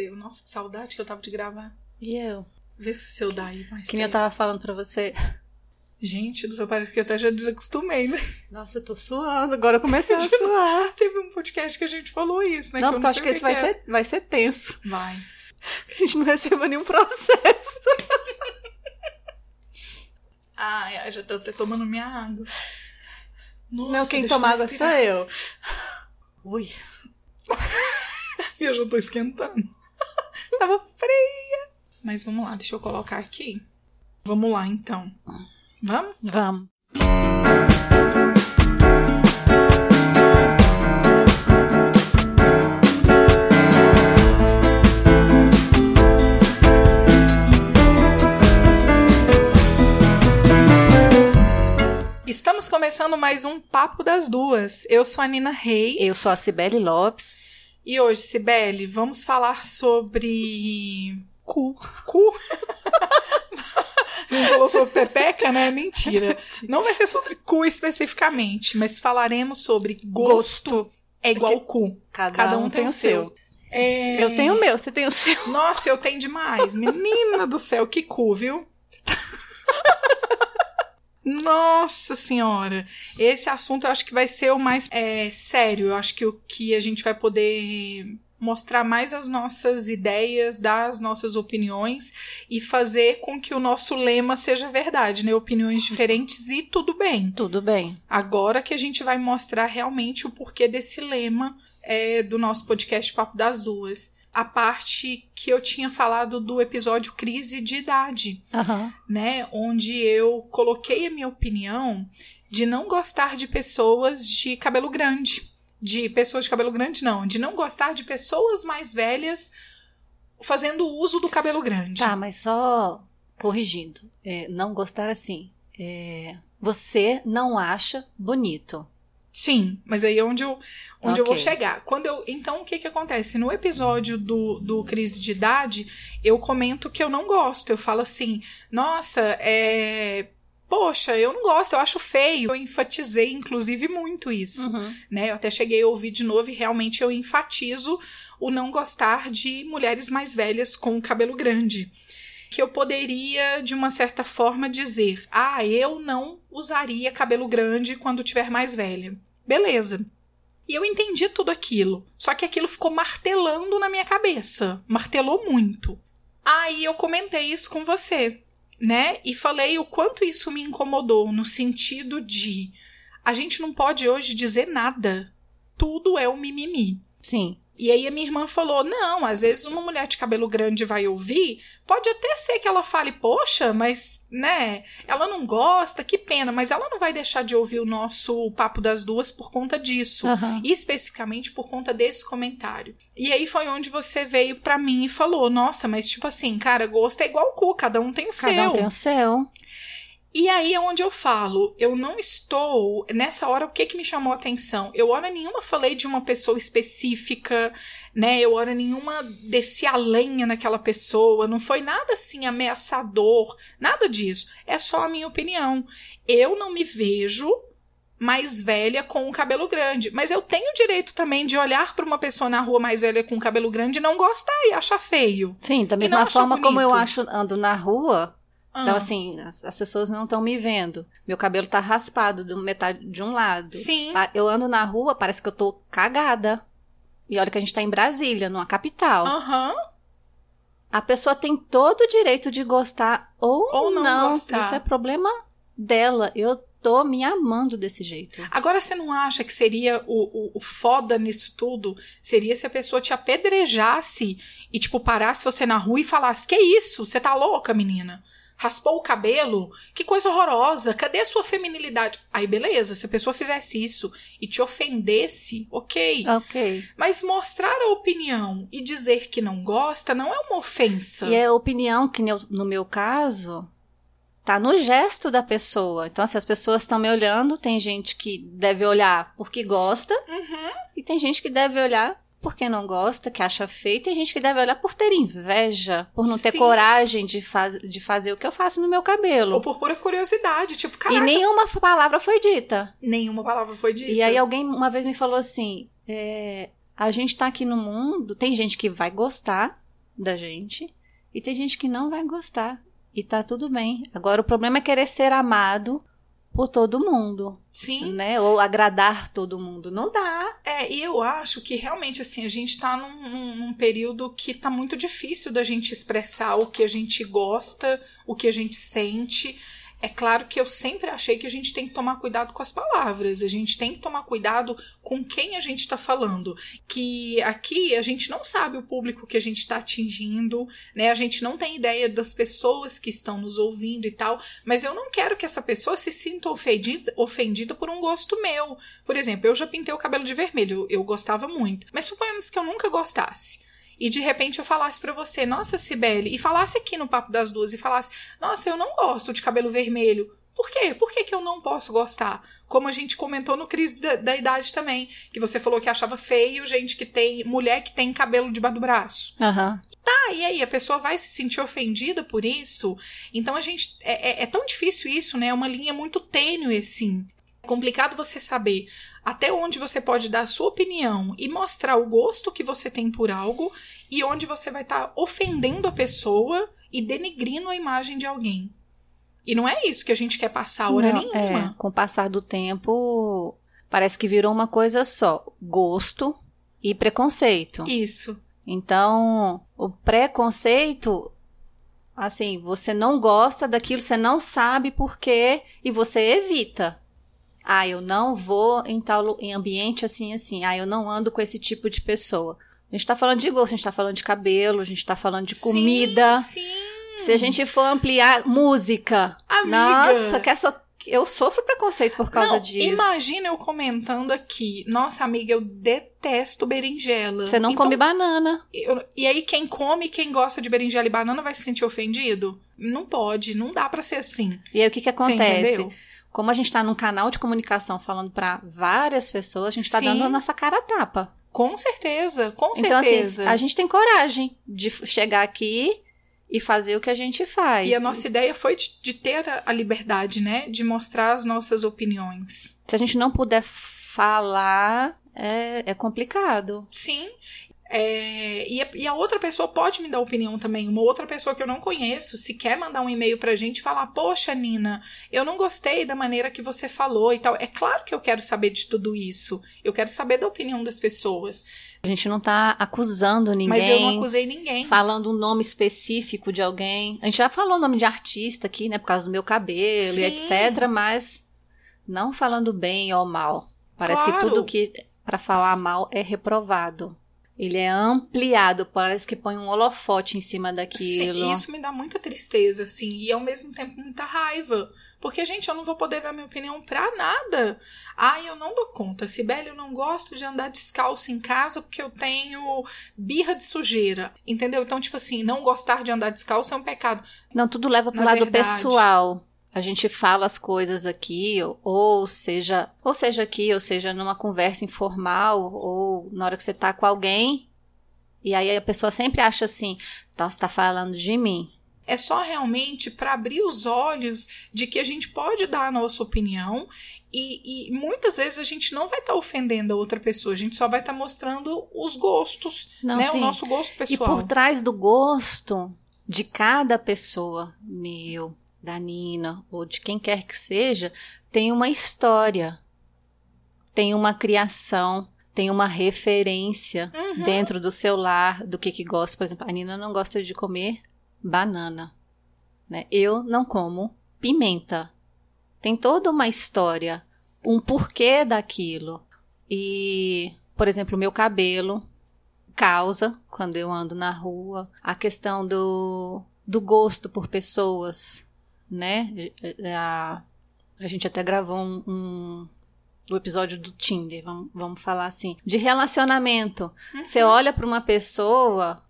deu. Nossa, que saudade que eu tava de gravar. E eu? Vê se o seu dá aí mais Que nem eu tava falando pra você. Gente, do seu parece que eu até já desacostumei, né? Nossa, eu tô suando. Agora eu comecei a suar. Teve um podcast que a gente falou isso, né? Não, que porque eu acho que esse vai é. ser, vai ser tenso. Vai. Que a gente não receba nenhum processo. Ai, ai, já tô até tomando minha água. Nossa, não, quem toma água sou eu. Ui. E eu já tô esquentando. Tava fria. Mas vamos lá, deixa eu colocar aqui. Vamos lá, então. Vamos? Vamos. Estamos começando mais um Papo das Duas. Eu sou a Nina Reis. Eu sou a Cibele Lopes. E hoje, Cibele, vamos falar sobre. Cu. Cu. Não falou sobre pepeca, né? Mentira. Não vai ser sobre cu especificamente, mas falaremos sobre gosto, é igual cu. Cada, Cada um tem o seu. É... Eu tenho o meu, você tem o seu. Nossa, eu tenho demais. Menina do céu, que cu, viu? Nossa senhora, esse assunto eu acho que vai ser o mais é, sério. Eu acho que o que a gente vai poder mostrar mais as nossas ideias, dar as nossas opiniões e fazer com que o nosso lema seja verdade, né? Opiniões diferentes e tudo bem. Tudo bem. Agora que a gente vai mostrar realmente o porquê desse lema é, do nosso podcast Papo das Duas. A parte que eu tinha falado do episódio Crise de Idade, Aham. né? Onde eu coloquei a minha opinião de não gostar de pessoas de cabelo grande. De pessoas de cabelo grande, não. De não gostar de pessoas mais velhas fazendo uso do cabelo grande. Tá, mas só corrigindo. É, não gostar assim. É, você não acha bonito. Sim, mas aí é onde eu, onde eu vou chegar. Quando eu, então, o que que acontece? No episódio do, do Crise de Idade, eu comento que eu não gosto. Eu falo assim, nossa, é... Poxa, eu não gosto, eu acho feio. Eu enfatizei, inclusive, muito isso. Uhum. Né? Eu até cheguei a ouvir de novo e realmente eu enfatizo o não gostar de mulheres mais velhas com cabelo grande. Que eu poderia, de uma certa forma, dizer: ah, eu não usaria cabelo grande quando tiver mais velha. Beleza. E eu entendi tudo aquilo. Só que aquilo ficou martelando na minha cabeça. Martelou muito. Aí eu comentei isso com você, né? E falei o quanto isso me incomodou, no sentido de a gente não pode hoje dizer nada. Tudo é um mimimi. Sim. E aí a minha irmã falou: não, às vezes uma mulher de cabelo grande vai ouvir, pode até ser que ela fale, poxa, mas, né, ela não gosta, que pena, mas ela não vai deixar de ouvir o nosso papo das duas por conta disso. Aham. Especificamente por conta desse comentário. E aí foi onde você veio pra mim e falou: Nossa, mas tipo assim, cara, gosto é igual cu, cada um tem o Cada seu. um tem o seu. E aí é onde eu falo, eu não estou. Nessa hora, o que que me chamou a atenção? Eu hora nenhuma falei de uma pessoa específica, né? Eu hora nenhuma desci a lenha naquela pessoa. Não foi nada assim ameaçador, nada disso. É só a minha opinião. Eu não me vejo mais velha com o cabelo grande. Mas eu tenho o direito também de olhar para uma pessoa na rua mais velha com cabelo grande e não gostar e achar feio. Sim, da mesma forma como eu acho ando na rua. Ah, Então, assim, as, as pessoas não estão me vendo. Meu cabelo tá raspado de metade de um lado. Sim. Pa- Eu ando na rua, parece que eu tô cagada. E olha que a gente tá em Brasília, numa capital. Aham. A pessoa tem todo o direito de gostar ou, Ou não não. gostar. Isso é problema dela. Eu tô me amando desse jeito. Agora você não acha que seria o, o, o foda nisso tudo? Seria se a pessoa te apedrejasse e, tipo, parasse você na rua e falasse: Que isso? Você tá louca, menina? Raspou o cabelo? Que coisa horrorosa! Cadê a sua feminilidade? Aí, beleza, se a pessoa fizesse isso e te ofendesse, ok. Ok. Mas mostrar a opinião e dizer que não gosta não é uma ofensa. E a opinião, que no meu caso, tá no gesto da pessoa. Então, se as pessoas estão me olhando, tem gente que deve olhar porque gosta, Uhum. e tem gente que deve olhar porque não gosta, que acha feio, e tem gente que deve olhar por ter inveja, por não ter Sim. coragem de, faz, de fazer o que eu faço no meu cabelo. Ou por pura curiosidade, tipo, E caraca, nenhuma palavra foi dita. nenhuma palavra foi dita. E aí alguém uma vez me falou assim: é, a gente tá aqui no mundo, tem gente que vai gostar da gente e tem gente que não vai gostar. E tá tudo bem. Agora o problema é querer ser amado por todo mundo. Sim. Né? Ou agradar todo mundo. Não dá. É, e eu acho que realmente, assim, a gente tá num, num, num, período que tá muito difícil da gente expressar o que a gente gosta, o que a gente sente. É claro que eu sempre achei que a gente tem que tomar cuidado com as palavras, a gente tem que tomar cuidado com quem a gente está falando. Que aqui a gente não sabe o público que a gente está atingindo, né? A gente não tem ideia das pessoas que estão nos ouvindo e tal, mas eu não quero que essa pessoa se sinta ofendida, ofendida por um gosto meu. Por exemplo, eu já pintei o cabelo de vermelho, eu gostava muito, mas suponhamos que eu nunca gostasse e de repente eu falasse para você, nossa, Cibele, e falasse aqui no Papo das Duas e falasse, nossa, eu não gosto de cabelo vermelho. Por quê? Por que, que eu não posso gostar? Como a gente comentou no Crise da, da, Idade também, que você falou que achava feio gente que tem, mulher que tem cabelo debaixo do braço. Uhum. Tá, e aí a pessoa vai se sentir ofendida por isso? Então a gente. É, é, é tão difícil isso, né? É uma linha muito tênue, assim. É complicado você saber até onde você pode dar a sua opinião e mostrar o gosto que você tem por algo e onde você vai estar tá ofendendo a pessoa e denegrindo a imagem de alguém. E não é isso que a gente quer passar hora não, nenhuma. É, com o passar do tempo, parece que virou uma coisa só: gosto e preconceito. Isso. Então, o preconceito assim, você não gosta daquilo, você não sabe por quê e você evita. Ah, eu não vou em tal em ambiente assim assim. Ah, eu não ando com esse tipo de pessoa. A gente tá falando de gosto, a gente tá falando de cabelo, a gente tá falando de comida. Sim, sim. Se a gente for ampliar música. Amiga. Nossa, quer só eu sofro preconceito por causa não, disso. Imagina eu comentando aqui, nossa amiga, eu detesto berinjela. Você não então, come banana. Eu, e aí quem come, quem gosta de berinjela e banana vai se sentir ofendido? Não pode, não dá para ser assim. E aí o que que acontece? Como a gente está num canal de comunicação falando para várias pessoas, a gente está dando a nossa cara a tapa. Com certeza, com então, certeza. Assim, a gente tem coragem de chegar aqui e fazer o que a gente faz. E a nossa ideia foi de, de ter a, a liberdade, né? De mostrar as nossas opiniões. Se a gente não puder falar, é, é complicado. Sim. É, e, a, e, a, outra pessoa pode me dar opinião também. Uma outra pessoa que eu não conheço, se quer mandar um e-mail pra gente e falar: Poxa, Nina, eu não gostei da maneira que você falou e tal. É claro que eu quero saber de tudo isso. Eu quero saber da opinião das pessoas. A gente não tá acusando ninguém. Mas eu não acusei ninguém. Falando um nome específico de alguém. A gente já falou o nome de artista aqui, né? Por causa do meu cabelo Sim. e etc. Mas não falando bem ou mal. Parece claro. que tudo que para falar mal é reprovado. Ele é ampliado, parece que põe um holofote em cima daquilo. Sim, isso me dá muita tristeza, assim, e ao mesmo tempo muita raiva. Porque, gente, eu não vou poder dar minha opinião pra nada. Ai, eu não dou conta. Sibeli, eu não gosto de andar descalço em casa porque eu tenho birra de sujeira. Entendeu? Então, tipo assim, não gostar de andar descalço é um pecado. Não, tudo leva pro Na lado verdade, pessoal a gente fala as coisas aqui, ou seja, ou seja aqui, ou seja numa conversa informal, ou na hora que você tá com alguém, e aí a pessoa sempre acha assim, tá, você tá falando de mim. É só realmente para abrir os olhos de que a gente pode dar a nossa opinião e, e muitas vezes a gente não vai estar tá ofendendo a outra pessoa, a gente só vai estar tá mostrando os gostos, não, né? Sim. O nosso gosto pessoal. E por trás do gosto de cada pessoa, meu, da Nina ou de quem quer que seja, tem uma história, tem uma criação, tem uma referência uhum. dentro do seu lar do que que gosta. Por exemplo, a Nina não gosta de comer banana, né? Eu não como pimenta. Tem toda uma história, um porquê daquilo. E, por exemplo, o meu cabelo causa quando eu ando na rua, a questão do do gosto por pessoas, né? A, a gente até gravou um, um o episódio do Tinder, vamos, vamos falar assim, de relacionamento. Uhum. Você olha para uma pessoa,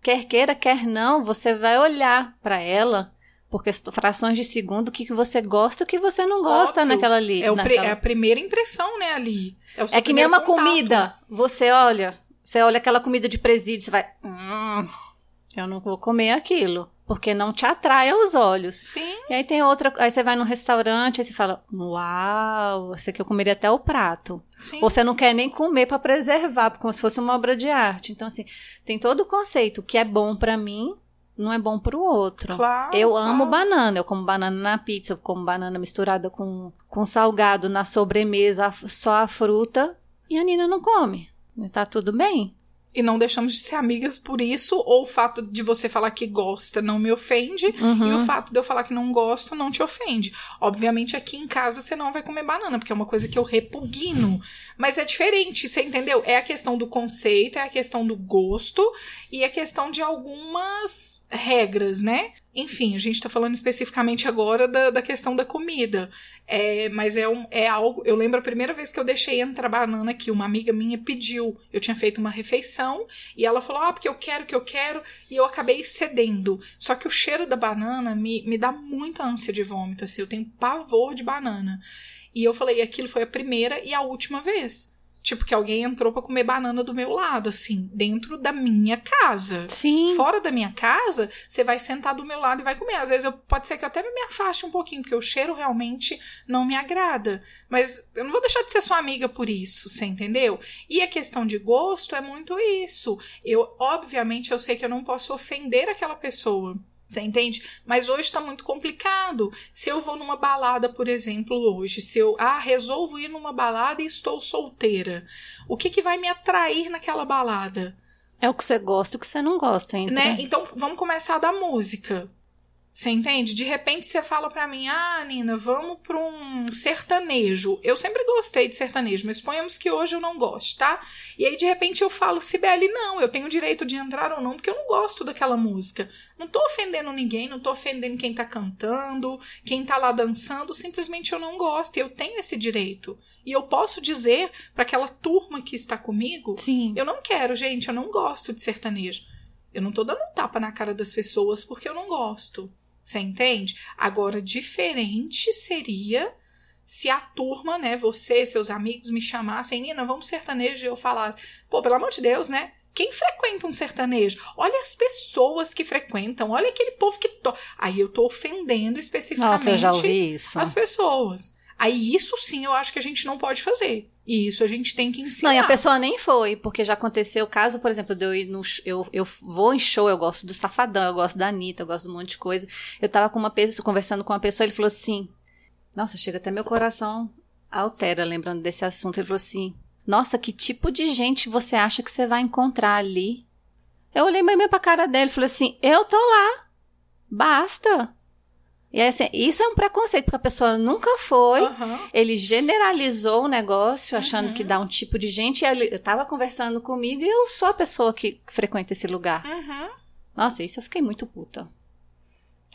quer queira, quer não, você vai olhar para ela porque frações de segundo o que, que você gosta e o que você não gosta Óbvio. naquela ali. É, naquela... é, a primeira impressão, né, ali. É, é que nem uma contato. comida. Você olha, você olha aquela comida de presídio, você vai. Hum, eu não vou comer aquilo. Porque não te atrai aos olhos. Sim. E aí tem outra, aí você vai num restaurante e você fala: "Uau, esse aqui eu comeria até o prato". Sim. Ou você não quer nem comer para preservar, como se fosse uma obra de arte. Então assim, tem todo o conceito, o que é bom para mim não é bom para o outro. Claro, Eu claro. amo banana, eu como banana na pizza, eu como banana misturada com, com salgado na sobremesa, só a fruta, e a Nina não come. Tá tudo bem? E não deixamos de ser amigas por isso, ou o fato de você falar que gosta não me ofende, e Uhum. o fato de eu falar que não gosto não te ofende. Obviamente, aqui em casa você não vai comer banana, porque é uma coisa que eu repugno. Mas é diferente, você entendeu? É a questão do conceito, é a questão do gosto e a questão de algumas regras, né? Enfim, a gente tá falando especificamente agora da, da questão da comida. É, mas é, um, é algo. Eu lembro a primeira vez que eu deixei entrar banana aqui, uma amiga minha pediu. Eu tinha feito uma refeição e ela falou: Ah, porque eu quero, que eu quero. E eu acabei cedendo. Só que o cheiro da banana me, me dá muita ânsia de vômito. Assim, eu tenho pavor de banana. E eu falei: aquilo foi a primeira e a última vez. Tipo, que alguém entrou pra comer banana do meu lado, assim, dentro da minha casa. Sim. Fora da minha casa, você vai sentar do meu lado e vai comer. Às vezes eu, pode ser que eu até me afaste um pouquinho, porque o cheiro realmente não me agrada. Mas eu não vou deixar de ser sua amiga por isso, você entendeu? E a questão de gosto é muito isso. Eu, obviamente, eu sei que eu não posso ofender aquela pessoa. Você entende? Mas hoje tá muito complicado. Se eu vou numa balada, por exemplo, hoje, se eu ah, resolvo ir numa balada e estou solteira, o que, que vai me atrair naquela balada? É o que você gosta e o que você não gosta, entre... né? Então, vamos começar da música. Você entende? De repente você fala pra mim, ah, Nina, vamos pra um sertanejo. Eu sempre gostei de sertanejo, mas suponhamos que hoje eu não gosto, tá? E aí, de repente, eu falo, Sibeli, não, eu tenho o direito de entrar ou não, porque eu não gosto daquela música. Não tô ofendendo ninguém, não tô ofendendo quem tá cantando, quem tá lá dançando, simplesmente eu não gosto, e eu tenho esse direito. E eu posso dizer pra aquela turma que está comigo, Sim. eu não quero, gente, eu não gosto de sertanejo. Eu não tô dando um tapa na cara das pessoas porque eu não gosto. Você entende? Agora, diferente seria se a turma, né, você, seus amigos me chamassem, Nina, vamos sertanejo, e eu falasse, pô, pelo amor de Deus, né? Quem frequenta um sertanejo? Olha as pessoas que frequentam, olha aquele povo que to... Aí eu tô ofendendo especificamente Nossa, eu já ouvi isso. as pessoas. Aí isso sim eu acho que a gente não pode fazer. E isso a gente tem que ensinar. Não, e a pessoa nem foi, porque já aconteceu o caso, por exemplo, de eu ir no. Eu, eu vou em show, eu gosto do Safadão, eu gosto da Anitta, eu gosto de um monte de coisa. Eu tava com uma pessoa, conversando com uma pessoa, ele falou assim: Nossa, chega até meu coração altera lembrando desse assunto. Ele falou assim: Nossa, que tipo de gente você acha que você vai encontrar ali? Eu olhei meio pra cara dele e falei assim: Eu tô lá, basta. E assim, isso é um preconceito, porque a pessoa nunca foi. Aham. Ele generalizou o negócio, achando Uhum. que dá um tipo de gente. E ele, eu tava conversando comigo e eu sou a pessoa que frequenta esse lugar. Uhum. Nossa, isso eu fiquei muito puta.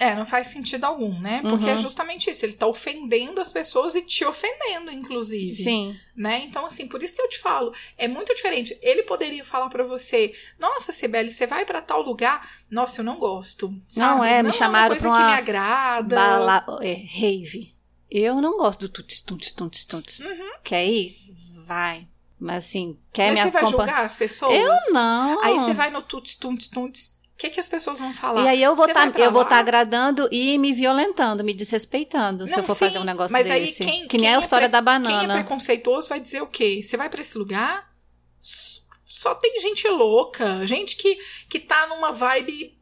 É, não faz sentido algum, né? Porque Uhum. é justamente isso. Ele tá ofendendo as pessoas e te ofendendo, inclusive. Sim. Né? Então, assim, por isso que eu te falo, é muito diferente. Ele poderia falar pra você: Nossa, Sibeli, você vai pra tal lugar? Nossa, eu não gosto. Sabe? Não é, me uma chamaram coisa pra que uma me agrada. Bala, é, rave. Eu não gosto do tuts, tuts, tuts, tuts. Uhum. Quer ir? Vai. Mas assim, quer Mas me você vai acompanhar? julgar as pessoas? Eu não. Aí você vai no tuts, tuts, tuts. O que, que as pessoas vão falar? E aí eu vou Você estar tá agradando e me violentando, me desrespeitando, se Não, eu for sim, fazer um negócio mas aí desse. quem- que nem quem a é história pre- da Quem é banana. preconceituoso vai dizer o quê? Você vai pra esse lugar? Só tem gente louca, gente que, que tá numa vibe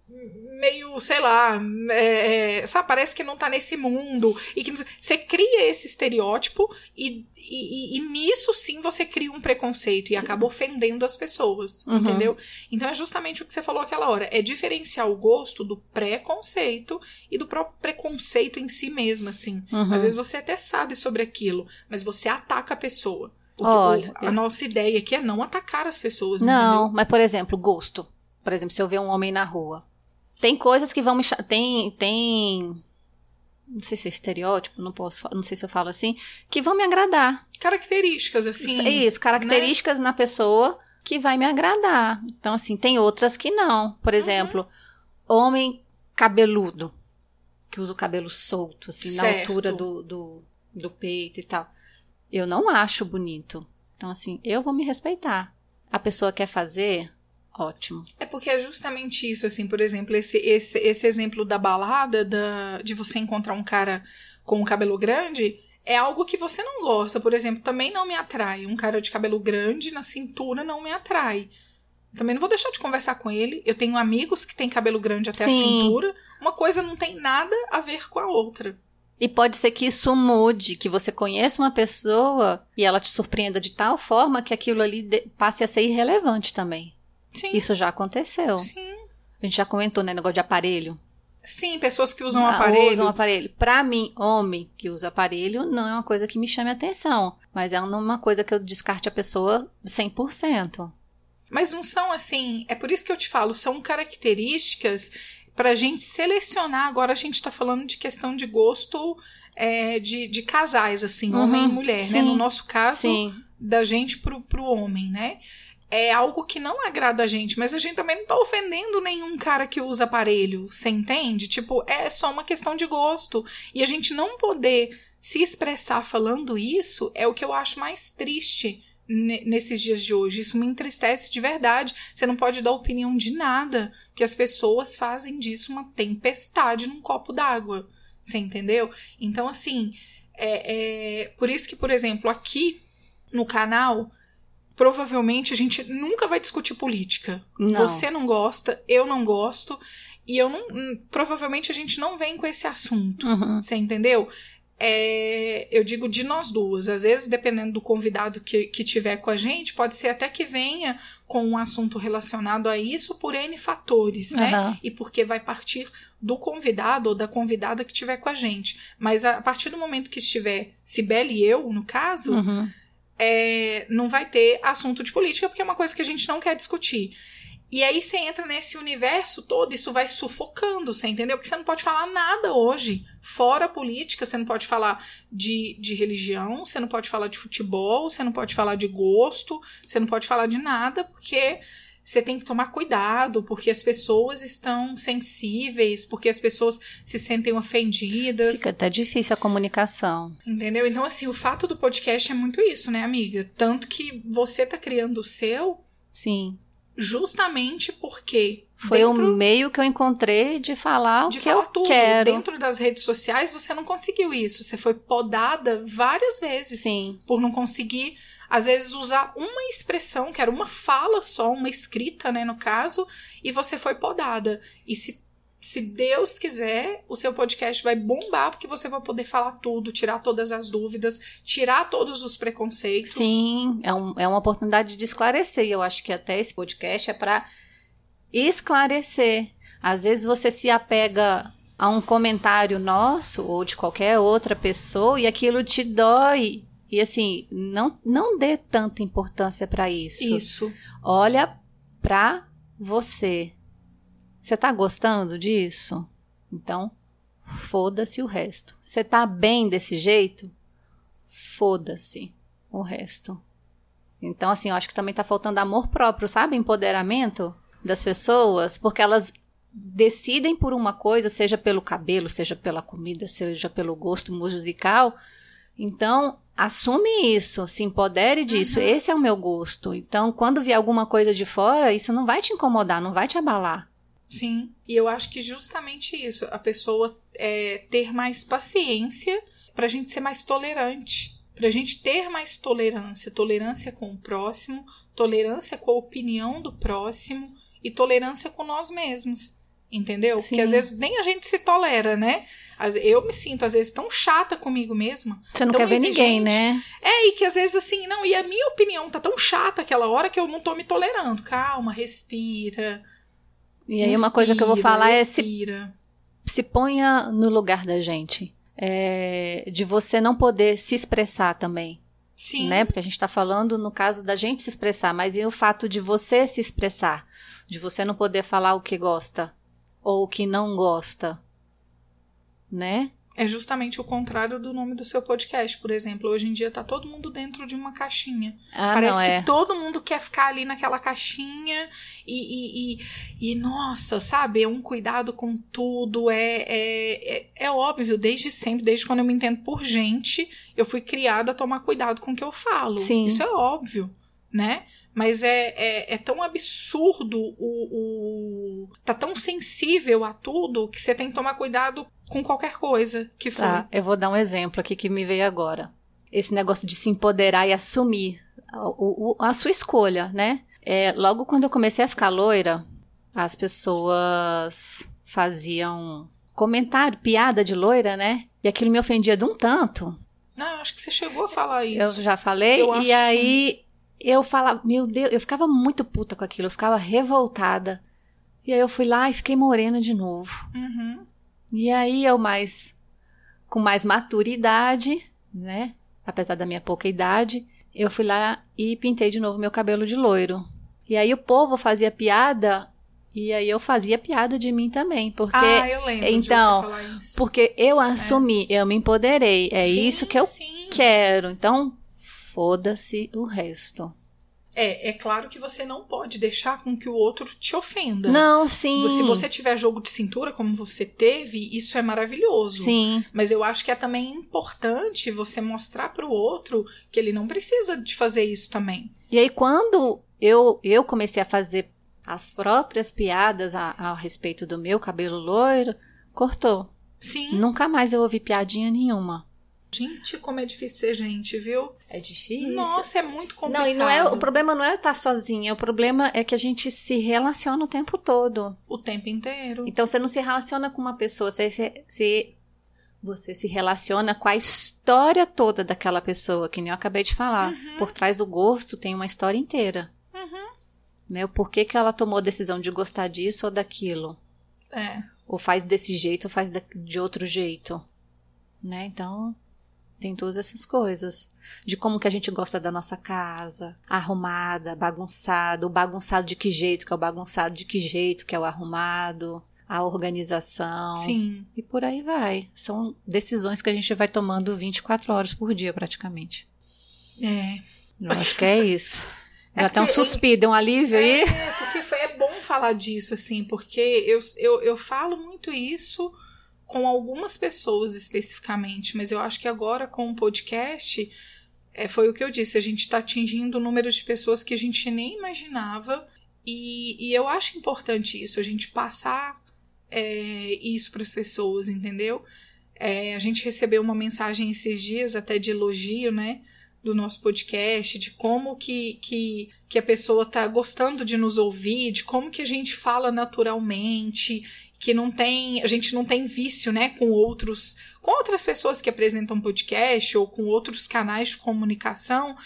meio, sei lá, é, é, sabe, parece que não tá nesse mundo. E que você cria esse estereótipo e, e, e- nisso sim você cria um preconceito e acaba ofendendo as pessoas, Uhum. entendeu? Então é justamente o que você falou aquela hora, é diferenciar o gosto do preconceito e do próprio preconceito em si mesmo, assim. Uhum. Às vezes você até sabe sobre aquilo, mas você ataca a pessoa. O que- Olha, o- a nossa ideia aqui é não atacar as pessoas, Não, entendeu? mas por exemplo, gosto. Por exemplo, se eu ver um homem na rua. Tem coisas que vão me. Tem. tem não sei se é estereótipo, não posso, não sei se eu falo assim, que vão me agradar. Características, assim. É Isso, características na pessoa que vai me agradar. Então, assim, tem outras que não. Por Uhum. exemplo, homem cabeludo, que usa o cabelo solto, assim, na Certo. altura do, do, do peito e tal. Eu não acho bonito. Então, assim, eu vou me respeitar. A pessoa quer fazer, ótimo. É porque é justamente isso, assim, por exemplo, esse, esse, esse exemplo da balada, da, de você encontrar um cara com o cabelo grande, é algo que você não gosta. Por exemplo, também não me atrai. Um cara de cabelo grande na cintura não me atrai. Também não vou deixar de conversar com ele. Eu tenho amigos que têm cabelo grande até Sim. a cintura. Uma coisa não tem nada a ver com a outra. E pode ser que isso mude, que você conheça uma pessoa e ela te surpreenda de tal forma que aquilo ali passe a ser irrelevante também. Sim. Isso já aconteceu. Sim. A gente já comentou, né, negócio de aparelho. Sim, pessoas que usam ah, aparelho. Usam aparelho. Pra mim, homem que usa aparelho não é uma coisa que me chame atenção. Mas é uma coisa que eu descarte a pessoa 100%. Mas não são assim. É por isso que eu te falo, são características para a gente selecionar. Agora a gente está falando de questão de gosto é, de, de casais, assim, uhum, homem e mulher, sim, né? No nosso caso, sim. da gente pro, pro homem, né? É algo que não agrada a gente, mas a gente também não tá ofendendo nenhum cara que usa aparelho, você entende? Tipo, é só uma questão de gosto. E a gente não poder se expressar falando isso é o que eu acho mais triste nesses dias de hoje. Isso me entristece de verdade. Você não pode dar opinião de nada, que as pessoas fazem disso uma tempestade num copo d'água. Você entendeu? Então, assim, é, é por isso que, por exemplo, aqui no canal, provavelmente a gente nunca vai discutir política. Não. Você não gosta, eu não gosto. E eu não. Hum, provavelmente a gente não vem com esse assunto. Uhum. Você entendeu? é, eu digo de nós duas. Às vezes, dependendo do convidado que, que tiver com a gente, pode ser até que venha com um assunto relacionado a isso por N fatores, né? Uhum. E porque vai partir do convidado ou da convidada que tiver com a gente. Mas a partir do momento que estiver Sibeli e eu, no caso, uhum. É, não vai ter assunto de política, porque é uma coisa que a gente não quer discutir. E aí você entra nesse universo todo, isso vai sufocando, você entendeu? Porque você não pode falar nada hoje. Fora política, você não pode falar de, de religião, você não pode falar de futebol, você não pode falar de gosto, você não pode falar de nada, porque você tem que tomar cuidado, porque as pessoas estão sensíveis, porque as pessoas se sentem ofendidas. Fica até difícil a comunicação. Entendeu? Então, assim, o fato do podcast é muito isso, né, amiga? Tanto que você tá criando o seu. Sim justamente porque foi dentro, o meio que eu encontrei de falar de o que falar eu tudo. quero. Dentro das redes sociais você não conseguiu isso, você foi podada várias vezes Sim. por não conseguir às vezes usar uma expressão, que era uma fala só, uma escrita, né, no caso, e você foi podada. E se se Deus quiser, o seu podcast vai bombar porque você vai poder falar tudo, tirar todas as dúvidas, tirar todos os preconceitos. Sim, é, um, é uma oportunidade de esclarecer. E eu acho que até esse podcast é para esclarecer. Às vezes você se apega a um comentário nosso ou de qualquer outra pessoa e aquilo te dói. E assim, não, não dê tanta importância para isso. Isso. Olha para você você tá gostando disso? Então, foda-se o resto. Você tá bem desse jeito? Foda-se o resto. Então, assim, eu acho que também tá faltando amor próprio, sabe? Empoderamento das pessoas, porque elas decidem por uma coisa, seja pelo cabelo, seja pela comida, seja pelo gosto musical. Então, assume isso, se empodere disso. Uhum. Esse é o meu gosto. Então, quando vier alguma coisa de fora, isso não vai te incomodar, não vai te abalar. Sim, e eu acho que justamente isso, a pessoa é, ter mais paciência para a gente ser mais tolerante, para a gente ter mais tolerância, tolerância com o próximo, tolerância com a opinião do próximo e tolerância com nós mesmos. Entendeu? Sim. Porque às vezes nem a gente se tolera, né? Eu me sinto, às vezes, tão chata comigo mesma. Você não quer ver ninguém, né? É, e que às vezes, assim, não, e a minha opinião tá tão chata aquela hora que eu não tô me tolerando. Calma, respira e aí, uma coisa que eu vou falar é se, se ponha no lugar da gente. É, de você não poder se expressar também. Sim. Né? Porque a gente está falando no caso da gente se expressar, mas e o fato de você se expressar? De você não poder falar o que gosta ou que não gosta, né? É justamente o contrário do nome do seu podcast, por exemplo. Hoje em dia tá todo mundo dentro de uma caixinha. Ah, Parece não, é. que todo mundo quer ficar ali naquela caixinha e, e, e, e, nossa, sabe? É um cuidado com tudo. É, é, é, é óbvio, desde sempre, desde quando eu me entendo por gente, eu fui criada a tomar cuidado com o que eu falo. Sim. Isso é óbvio, né? Mas é, é, é tão absurdo, o, o. tá tão sensível a tudo que você tem que tomar cuidado com qualquer coisa que for. Tá, eu vou dar um exemplo aqui que me veio agora. Esse negócio de se empoderar e assumir o, o, a sua escolha, né? É, logo quando eu comecei a ficar loira, as pessoas faziam comentário, piada de loira, né? E aquilo me ofendia de um tanto. Não, acho que você chegou a falar isso. Eu já falei, Eu e aí eu falava, meu Deus, eu ficava muito puta com aquilo, eu ficava revoltada. E aí eu fui lá e fiquei morena de novo. Uhum. E aí eu mais com mais maturidade, né? Apesar da minha pouca idade, eu fui lá e pintei de novo meu cabelo de loiro. E aí o povo fazia piada e aí eu fazia piada de mim também, porque ah, eu lembro então, de você falar isso. porque eu assumi, eu me empoderei, é Sim, isso que eu sim. quero. Então, foda-se o resto. É, é claro que você não pode deixar com que o outro te ofenda. Não, sim. Se você tiver jogo de cintura como você teve, isso é maravilhoso. Sim. Mas eu acho que é também importante você mostrar pro outro que ele não precisa de fazer isso também. E aí, quando eu, eu comecei a fazer as próprias piadas a, a respeito do meu cabelo loiro, cortou. Sim. Nunca mais eu ouvi piadinha nenhuma. Gente, como é difícil ser gente, viu? É difícil. Nossa, é muito complicado. Não, e não é, o problema não é estar sozinha, o problema é que a gente se relaciona o tempo todo. O tempo inteiro. Então você não se relaciona com uma pessoa, você se, se- você se relaciona com a história toda daquela pessoa, que nem eu acabei de falar. Uhum. Por trás do gosto tem uma história inteira. Uhum. Né? O porquê que ela tomou a decisão de gostar disso ou daquilo. É. Ou faz desse jeito ou faz de outro jeito. Né? Então, tem todas essas coisas. De como que a gente gosta da nossa casa, arrumada, bagunçada, o bagunçado de que jeito que é o bagunçado, de que jeito que é o arrumado, a organização. Sim. E por aí vai. São decisões que a gente vai tomando 24 horas por dia, praticamente. É. Eu acho que é isso. É até um suspiro, deu um alívio aí. É, porque foi, é bom falar disso, assim, porque eu, eu, eu falo muito isso com algumas pessoas especificamente, mas eu acho que agora com o podcast, é, foi o que eu disse, a gente está atingindo um número de pessoas que a gente nem imaginava, e, e eu acho importante isso, a gente passar é, isso para as pessoas, entendeu? É, a gente recebeu uma mensagem esses dias até de elogio, né? Do nosso podcast, de como que, que, que a pessoa tá gostando de nos ouvir, de como que a gente fala naturalmente, que não tem, a gente não tem vício, né, com outros, com outras pessoas que apresentam podcast ou com outros canais de comunicação,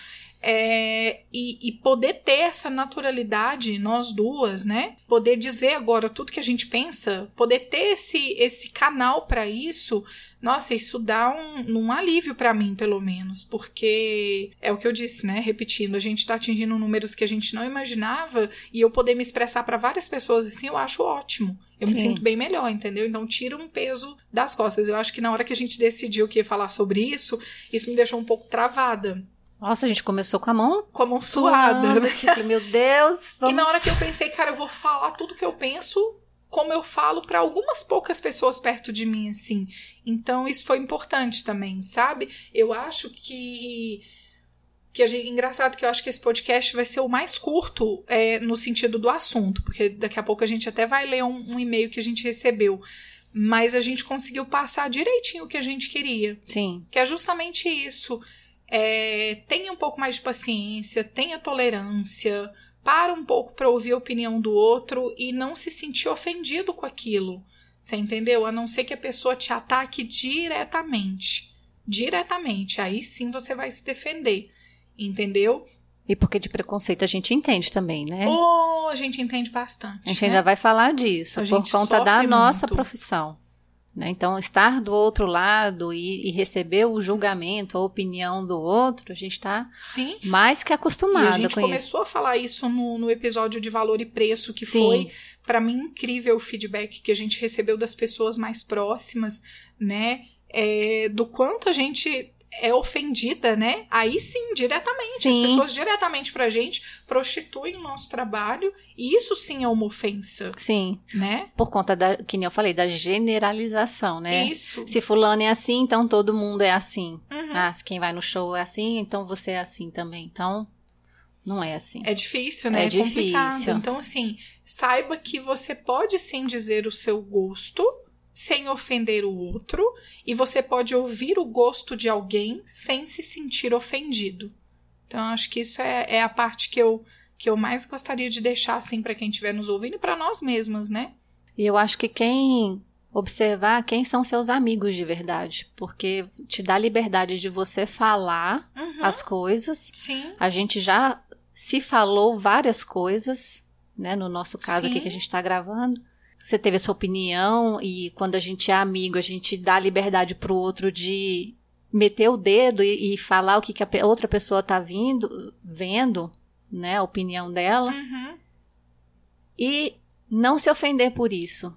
é, e, e poder ter essa naturalidade, nós duas, né? Poder dizer agora tudo que a gente pensa, poder ter esse, esse canal para isso, nossa, isso dá um, um alívio para mim, pelo menos, porque é o que eu disse, né? Repetindo, a gente tá atingindo números que a gente não imaginava e eu poder me expressar para várias pessoas assim, eu acho ótimo. Eu me Sim. sinto bem melhor, entendeu? Então tira um peso das costas. Eu acho que na hora que a gente decidiu que ia falar sobre isso, isso me deixou um pouco travada, Nossa, a gente começou com a mão com a mão suada, né? Eu falei, Meu Deus, E vamos na hora que eu pensei, cara, eu vou falar tudo que eu penso como eu falo para algumas poucas pessoas perto de mim, assim. Então isso foi importante também, sabe? Eu acho que que a gente, engraçado que eu acho que esse podcast vai ser o mais curto é, no sentido do assunto, porque daqui a pouco a gente até vai ler um, um e-mail que a gente recebeu, mas a gente conseguiu passar direitinho o que a gente queria Sim, que é justamente isso. É, tenha um pouco mais de paciência, tenha tolerância, para um pouco para ouvir a opinião do outro e não se sentir ofendido com aquilo. Você entendeu? A não ser que a pessoa te ataque diretamente. Diretamente. Aí sim você vai se defender. Entendeu? E porque de preconceito a gente entende também, né? Ou a gente entende bastante. a gente né? ainda vai falar disso, A por gente conta da sofre nossa muito. profissão. Né? Então, estar do outro lado e, e receber o julgamento, a opinião do outro, a gente está mais que E a gente com isso. começou a falar isso no, no episódio de valor e preço, que Sim. foi, para mim, incrível o feedback que a gente recebeu das pessoas mais próximas, né? É, do quanto a gente é ofendida, né? Aí sim, diretamente. As Sim. pessoas diretamente pra gente prostituem o nosso trabalho, e isso sim é uma ofensa, Sim, né? por conta da, que nem eu falei, da generalização, né? Isso. Se fulano é assim, então todo mundo é assim. Uhum. Ah, se quem vai no show é assim, então você é assim também. Então, Não é assim. É difícil, né? É É, complicado. difícil. Então, assim, saiba que você pode sim dizer o seu gosto sem ofender o outro, e você pode ouvir o gosto de alguém sem se sentir ofendido. Então, acho que isso é, é a parte que eu, que eu mais gostaria de deixar, assim, para quem estiver nos ouvindo e para nós mesmas, né? E eu acho que quem observar quem são seus amigos de verdade, porque te dá liberdade de você falar Uhum. as coisas. Sim. A gente já se falou várias coisas, né? No nosso caso aqui Sim. que a gente está gravando. Você teve a sua opinião e quando a gente é amigo, a gente dá liberdade pro outro de meter o dedo e, e falar o que, que a outra pessoa tá vindo, vendo, né? A opinião dela. Uhum. E não se ofender por isso.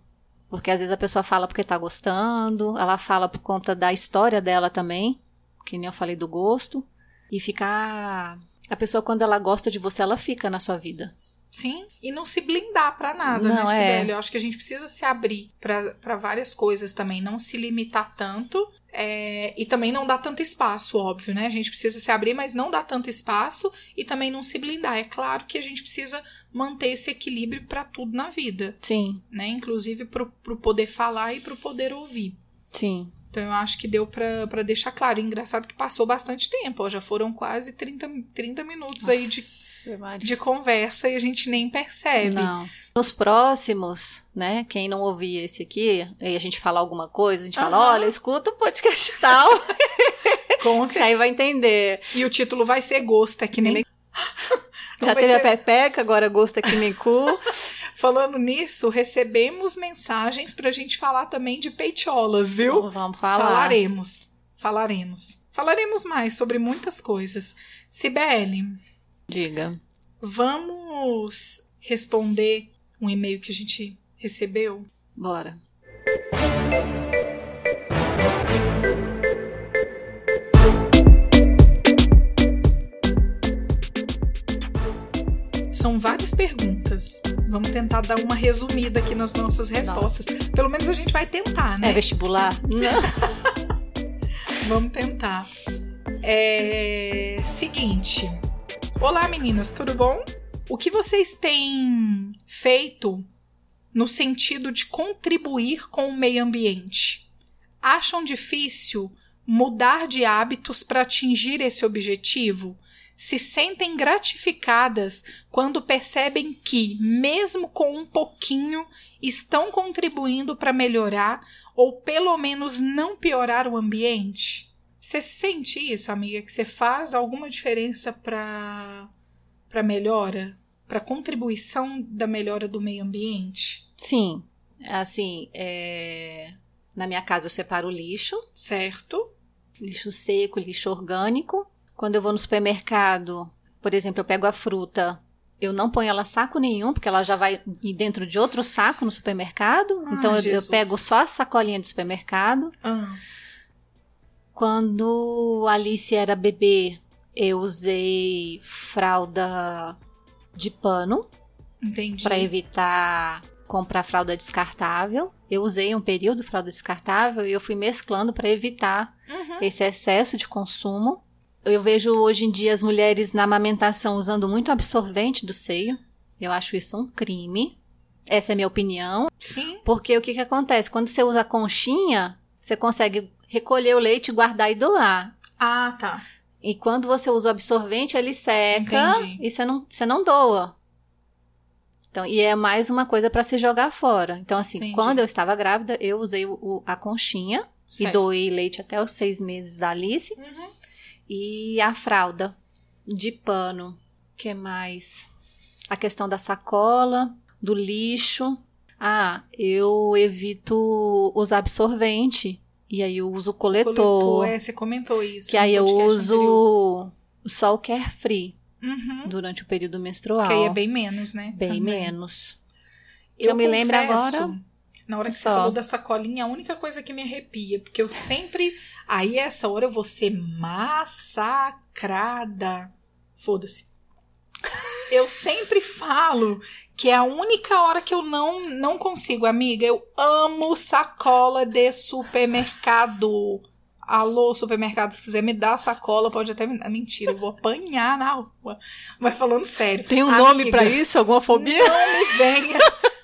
Porque às vezes a pessoa fala porque tá gostando, ela fala por conta da história dela também, que nem eu falei do gosto. E ficar. A pessoa, quando ela gosta de você, ela fica na sua vida. Sim, e não se blindar pra nada, Não, né, é. Sibeli? Eu acho que a gente precisa se abrir pra pra várias coisas também, não se limitar tanto é, e também não dar tanto espaço, óbvio, né? A gente precisa se abrir, mas não dar tanto espaço e também não se blindar. É claro que a gente precisa manter esse equilíbrio pra tudo na vida, Sim, né? Inclusive pro, pro poder falar e pro poder ouvir. sim. Então eu acho que deu pra pra deixar claro. Engraçado que passou bastante tempo, ó, já foram quase 30, 30 minutos aí de, de conversa e a gente nem percebe. Não. Nos próximos, né? Quem não ouvir esse aqui, aí a gente falar alguma coisa, a gente fala, olha, escuta o podcast tal, Com que aí vai entender. E o título vai ser Gosto, é que nem. Então Já vai teve ser- a pepeca, agora gosta que nem cu. Falando nisso, recebemos mensagens pra gente falar também de peitiolas, viu? Então, vamos falar. Falaremos. Falaremos. Falaremos mais sobre muitas coisas. Cibele, Diga. vamos responder um e-mail que a gente recebeu? Bora. São várias perguntas. Vamos tentar dar uma resumida aqui nas nossas respostas. Pelo menos a gente vai tentar, né? É vestibular? Não. Vamos tentar. É. Seguinte. Olá, meninas, tudo bom? O que vocês têm feito no sentido de contribuir com o meio ambiente? Acham difícil mudar de hábitos para atingir esse objetivo? Se sentem gratificadas quando percebem que, mesmo com um pouquinho, estão contribuindo para melhorar ou pelo menos não piorar o ambiente? Você sente isso, amiga, que você faz alguma diferença para para melhora, para contribuição da melhora do meio ambiente? Sim. Assim, é... na minha casa eu separo o lixo, Certo? lixo seco, lixo orgânico. Quando eu vou no supermercado, por exemplo, eu pego a fruta, eu não ponho ela saco nenhum, porque ela já vai dentro de outro saco no supermercado. Ah, então eu- eu, pego só a sacolinha do supermercado. Ah, Quando Alice era bebê, eu usei fralda de pano entendi. para evitar comprar fralda descartável. Eu usei um período fralda descartável e eu fui mesclando para evitar Uhum. esse excesso de consumo. Eu vejo hoje em dia as mulheres na amamentação usando muito absorvente do seio. Eu acho isso um crime. Essa é a minha opinião. Sim. Porque o que, que acontece? Quando você usa conchinha, você consegue recolher o leite, guardar e doar. Ah, tá. E quando você usa o absorvente, ele seca Entendi. e você não, você não doa. Então, e é mais uma coisa para se jogar fora. Então, assim, Entendi. quando eu estava grávida, eu usei o- a conchinha e Certo. doei leite até os seis meses da Alice. Uhum. E a fralda de pano. que mais? A questão da sacola, do lixo. Ah, eu evito usar absorvente. E aí eu uso coletor. Coletor, é, você comentou isso. que aí eu podcast anterior. uso só o carefree Uhum. durante o período menstrual. Que aí é bem menos, né? Bem Também. menos. Que eu me lembro agora, Na hora que você só. falou da sacolinha, a única coisa que me arrepia, porque eu sempre. Aí, essa hora, eu vou ser massacrada. Foda-se. Eu sempre falo que é a única hora que eu não, não consigo, amiga. Eu amo sacola de supermercado. Alô, supermercado, se quiser me dar sacola, pode até me dar. Mentira, eu vou apanhar na rua. Mas falando sério. Tem um amiga, nome para isso? Alguma fobia? Não me venha.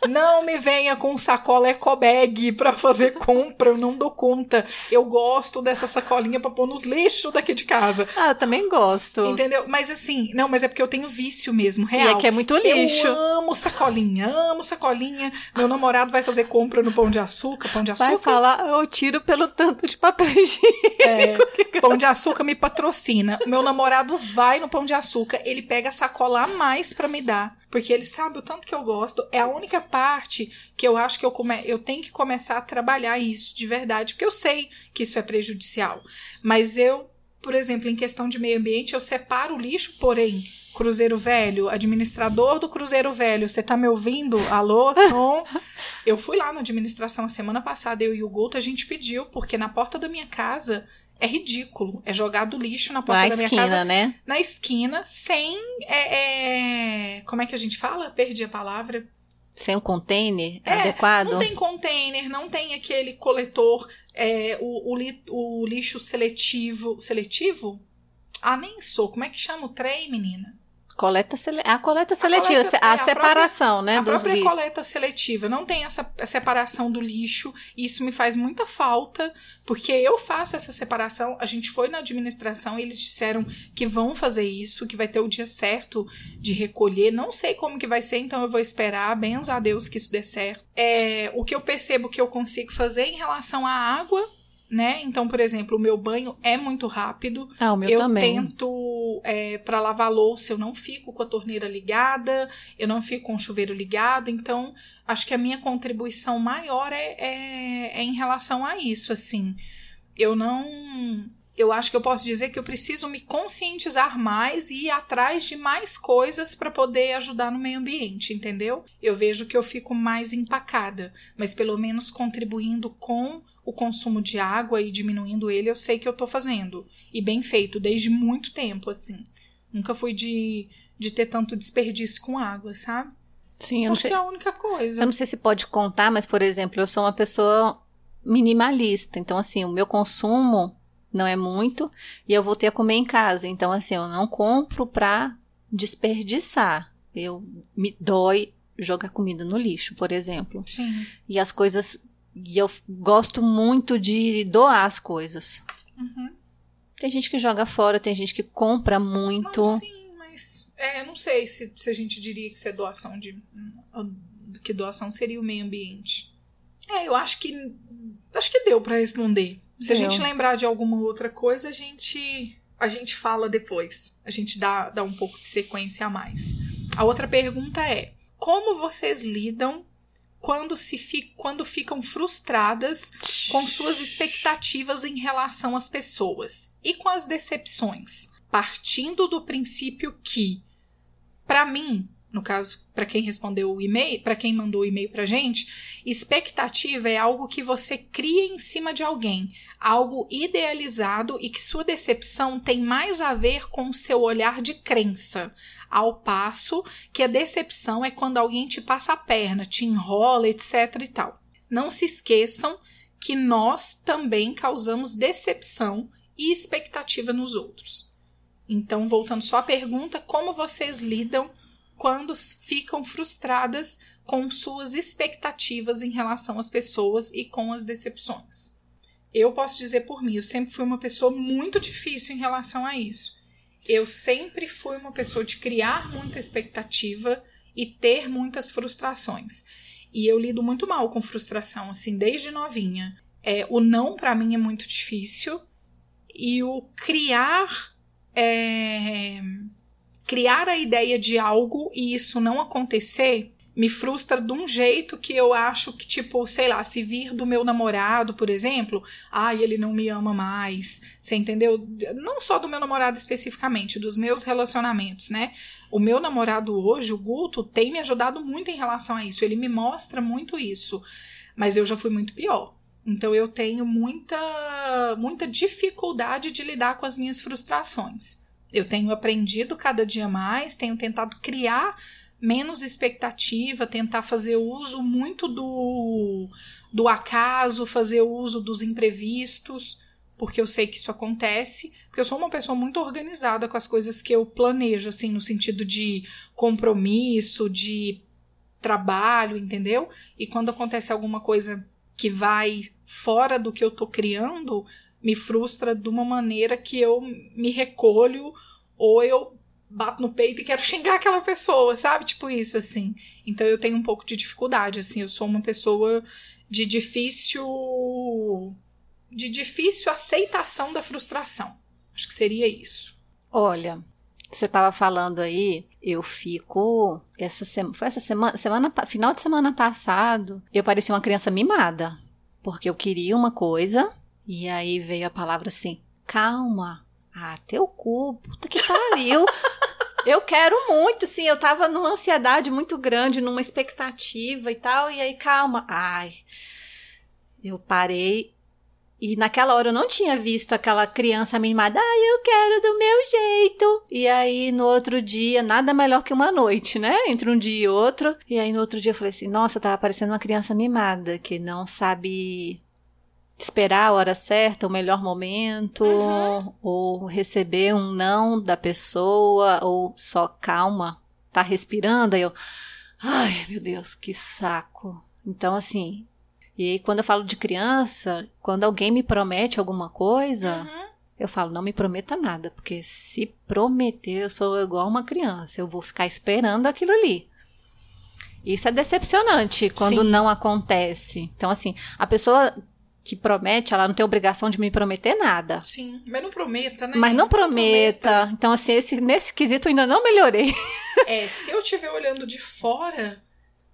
Não me venha com sacola ecobag para fazer compra, eu não dou conta. Eu gosto dessa sacolinha para pôr nos lixos daqui de casa. Ah, eu também gosto. Entendeu? Mas assim, não, mas é porque eu tenho vício mesmo, real. E é que é muito lixo. Eu amo sacolinha, amo sacolinha. Meu namorado vai fazer compra no Pão de Açúcar, Pão de Açúcar. Vai falar, eu tiro pelo tanto de papel higiênico. É, pão de Açúcar me patrocina. Meu namorado vai no Pão de Açúcar, ele pega a sacola a mais para me dar porque ele sabe o tanto que eu gosto. É a única parte que eu acho que eu, come... eu tenho que começar a trabalhar isso de verdade, porque eu sei que isso é prejudicial. Mas eu, por exemplo, em questão de meio ambiente, eu separo o lixo, porém, Cruzeiro Velho, administrador do Cruzeiro Velho, você tá me ouvindo? Alô, som? eu fui lá na administração a semana passada, eu e o Guto, a gente pediu, porque na porta da minha casa é ridículo. É jogado lixo na porta na da minha esquina, casa. né? Na esquina, sem. É, é, como é que a gente fala? Perdi a palavra. Sem um container é, adequado? Não tem container, não tem aquele coletor, é, o, o, o lixo seletivo. Seletivo? Ah, nem sou. Como é que chama o trem, menina? Coleta sele... A coleta seletiva, a, coleta, a, é, a separação, própria, né? A própria coleta seletiva. Não tem essa separação do lixo. Isso me faz muita falta, porque eu faço essa separação. A gente foi na administração e eles disseram que vão fazer isso, que vai ter o dia certo de recolher. Não sei como que vai ser, então eu vou esperar. Bens a Deus que isso dê certo. É, o que eu percebo que eu consigo fazer em relação à água né? Então, por exemplo, o meu banho é muito rápido. Ah, o meu eu também. tento, é, para lavar louça, eu não fico com a torneira ligada, eu não fico com o chuveiro ligado. Então, acho que a minha contribuição maior é, é, é em relação a isso, assim. Eu não. Eu acho que eu posso dizer que eu preciso me conscientizar mais e ir atrás de mais coisas para poder ajudar no meio ambiente, entendeu? Eu vejo que eu fico mais empacada, mas pelo menos contribuindo com o consumo de água e diminuindo ele, eu sei que eu tô fazendo. E bem feito, desde muito tempo, assim. Nunca fui de, de ter tanto desperdício com água, sabe? Sim, eu Acho sei, que é a única coisa. Eu não sei se pode contar, mas, por exemplo, eu sou uma pessoa minimalista. Então, assim, o meu consumo não é muito e eu vou ter a comer em casa. Então, assim, eu não compro pra desperdiçar. Eu me dói jogar comida no lixo, por exemplo. Sim. E as coisas e eu gosto muito de doar as coisas. Uhum. Tem gente que joga fora, tem gente que compra muito. Não, sim, mas é, não sei se, se a gente diria que isso é doação de. Que doação seria o meio ambiente. É, eu acho que. Acho que deu para responder. Se a gente lembrar de alguma outra coisa, a gente. A gente fala depois. A gente dá, dá um pouco de sequência a mais. A outra pergunta é: como vocês lidam quando, se fi, quando ficam frustradas com suas expectativas em relação às pessoas e com as decepções, partindo do princípio que, para mim, no caso, para quem respondeu o e-mail, para quem mandou o e-mail pra gente, expectativa é algo que você cria em cima de alguém, algo idealizado e que sua decepção tem mais a ver com o seu olhar de crença, ao passo que a decepção é quando alguém te passa a perna, te enrola, etc e tal. Não se esqueçam que nós também causamos decepção e expectativa nos outros. Então, voltando só à pergunta, como vocês lidam quando ficam frustradas com suas expectativas em relação às pessoas e com as decepções? Eu posso dizer por mim, eu sempre fui uma pessoa muito difícil em relação a isso eu sempre fui uma pessoa de criar muita expectativa e ter muitas frustrações. E eu lido muito mal com frustração, assim, desde novinha. É, o não para mim é muito difícil e o criar é, criar a ideia de algo e isso não acontecer me frustra de um jeito que eu acho que, tipo, sei lá, se vir do meu namorado, por exemplo, ai, ele não me ama mais. Você entendeu? Não só do meu namorado especificamente, dos meus relacionamentos, né? O meu namorado hoje, o Guto, tem me ajudado muito em relação a isso. Ele me mostra muito isso. Mas eu já fui muito pior. Então eu tenho muita, muita dificuldade de lidar com as minhas frustrações. Eu tenho aprendido cada dia mais, tenho tentado criar menos expectativa, tentar fazer uso muito do, do acaso, fazer uso dos imprevistos, porque eu sei que isso acontece, porque eu sou uma pessoa muito organizada com as coisas que eu planejo, assim, no sentido de compromisso, de trabalho, entendeu? E quando acontece alguma coisa que vai fora do que eu tô criando, me frustra de uma maneira que eu me recolho ou eu bato no peito e quero xingar aquela pessoa, sabe? Tipo isso, assim. Então eu tenho um pouco de dificuldade, assim. Eu sou uma pessoa de difícil. de difícil aceitação da frustração. Acho que seria isso. Olha, você estava falando aí, eu fico. Essa semana. Foi essa semana. semana final de semana passado, eu parecia uma criança mimada. Porque eu queria uma coisa, e aí veio a palavra assim: calma. Ah, teu cu, puta que pariu. Eu quero muito, sim. Eu tava numa ansiedade muito grande, numa expectativa e tal. E aí, calma. Ai. Eu parei. E naquela hora eu não tinha visto aquela criança mimada. Ai, eu quero do meu jeito. E aí, no outro dia, nada melhor que uma noite, né? Entre um dia e outro. E aí, no outro dia, eu falei assim: nossa, tava parecendo uma criança mimada, que não sabe esperar a hora certa, o melhor momento, uhum. ou receber um não da pessoa, ou só calma, tá respirando, aí eu, ai meu Deus, que saco. Então, assim, e aí quando eu falo de criança, quando alguém me promete alguma coisa, uhum. eu falo, não me prometa nada, porque se prometer, eu sou igual uma criança, eu vou ficar esperando aquilo ali. Isso é decepcionante quando Sim. não acontece. Então, assim, a pessoa que promete, ela não tem obrigação de me prometer nada. Sim, mas não prometa, né? Mas não, prometa. não prometa. Então, assim, esse, nesse quesito eu ainda não melhorei. É, se eu estiver olhando de fora,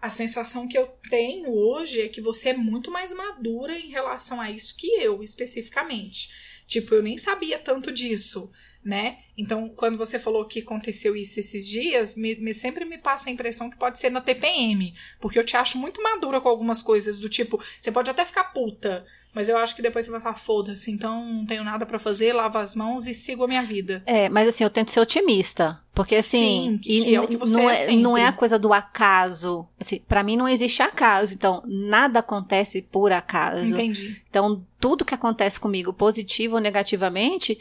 a sensação que eu tenho hoje é que você é muito mais madura em relação a isso que eu, especificamente. Tipo, eu nem sabia tanto disso, né? Então, quando você falou que aconteceu isso esses dias, me, me, sempre me passa a impressão que pode ser na TPM. Porque eu te acho muito madura com algumas coisas, do tipo, você pode até ficar puta, mas eu acho que depois você vai falar, foda-se, então não tenho nada para fazer, lavo as mãos e sigo a minha vida. É, mas assim, eu tento ser otimista. Porque assim, Sim, que, é o que você não, é, é não é a coisa do acaso. Assim, para mim não existe acaso, então nada acontece por acaso. Entendi. Então, tudo que acontece comigo, positivo ou negativamente,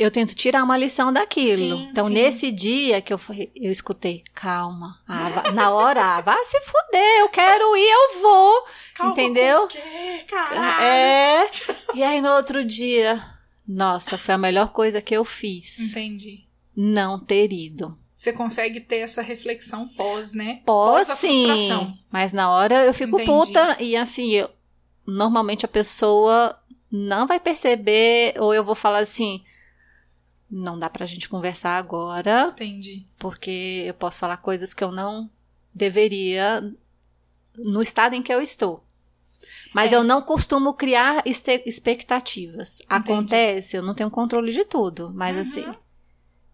eu tento tirar uma lição daquilo. Sim, então, sim. nesse dia que eu, eu escutei, calma, ah, na hora, ah, vá se fuder, eu quero ir, eu vou. Calma, entendeu? Quê, caralho? É. E aí, no outro dia, nossa, foi a melhor coisa que eu fiz. Entendi. Não ter ido. Você consegue ter essa reflexão pós, né? Pós, pós sim. Mas na hora eu fico Entendi. puta e assim, eu, normalmente a pessoa não vai perceber, ou eu vou falar assim não dá pra gente conversar agora. Entendi. Porque eu posso falar coisas que eu não deveria no estado em que eu estou. Mas é. eu não costumo criar expectativas. Entendi. Acontece, eu não tenho controle de tudo, mas uhum. assim,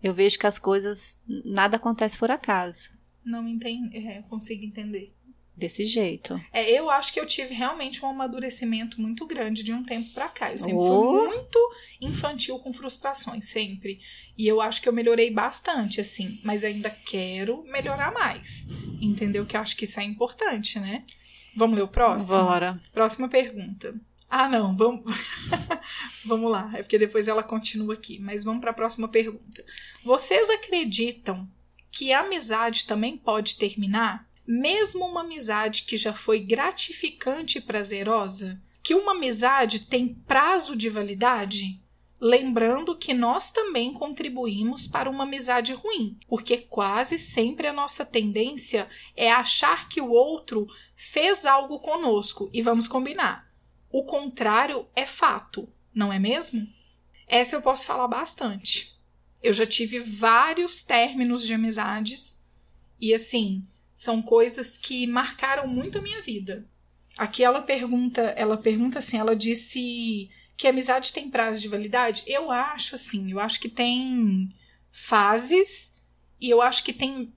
eu vejo que as coisas nada acontece por acaso. Não entendo, é, consigo entender desse jeito. É, eu acho que eu tive realmente um amadurecimento muito grande de um tempo para cá. Eu sempre oh. fui muito infantil com frustrações, sempre. E eu acho que eu melhorei bastante, assim. Mas ainda quero melhorar mais. Entendeu? Que eu acho que isso é importante, né? Vamos ler o próximo? Bora. Próxima pergunta. Ah, não, vamos. vamos lá, é porque depois ela continua aqui. Mas vamos para a próxima pergunta. Vocês acreditam que a amizade também pode terminar? Mesmo uma amizade que já foi gratificante e prazerosa, que uma amizade tem prazo de validade? Lembrando que nós também contribuímos para uma amizade ruim, porque quase sempre a nossa tendência é achar que o outro fez algo conosco e vamos combinar. O contrário é fato, não é mesmo? Essa eu posso falar bastante. Eu já tive vários términos de amizades e assim, são coisas que marcaram muito a minha vida. Aqui ela pergunta, ela pergunta assim, ela disse que amizade tem prazo de validade? Eu acho assim, eu acho que tem fases e eu acho que tem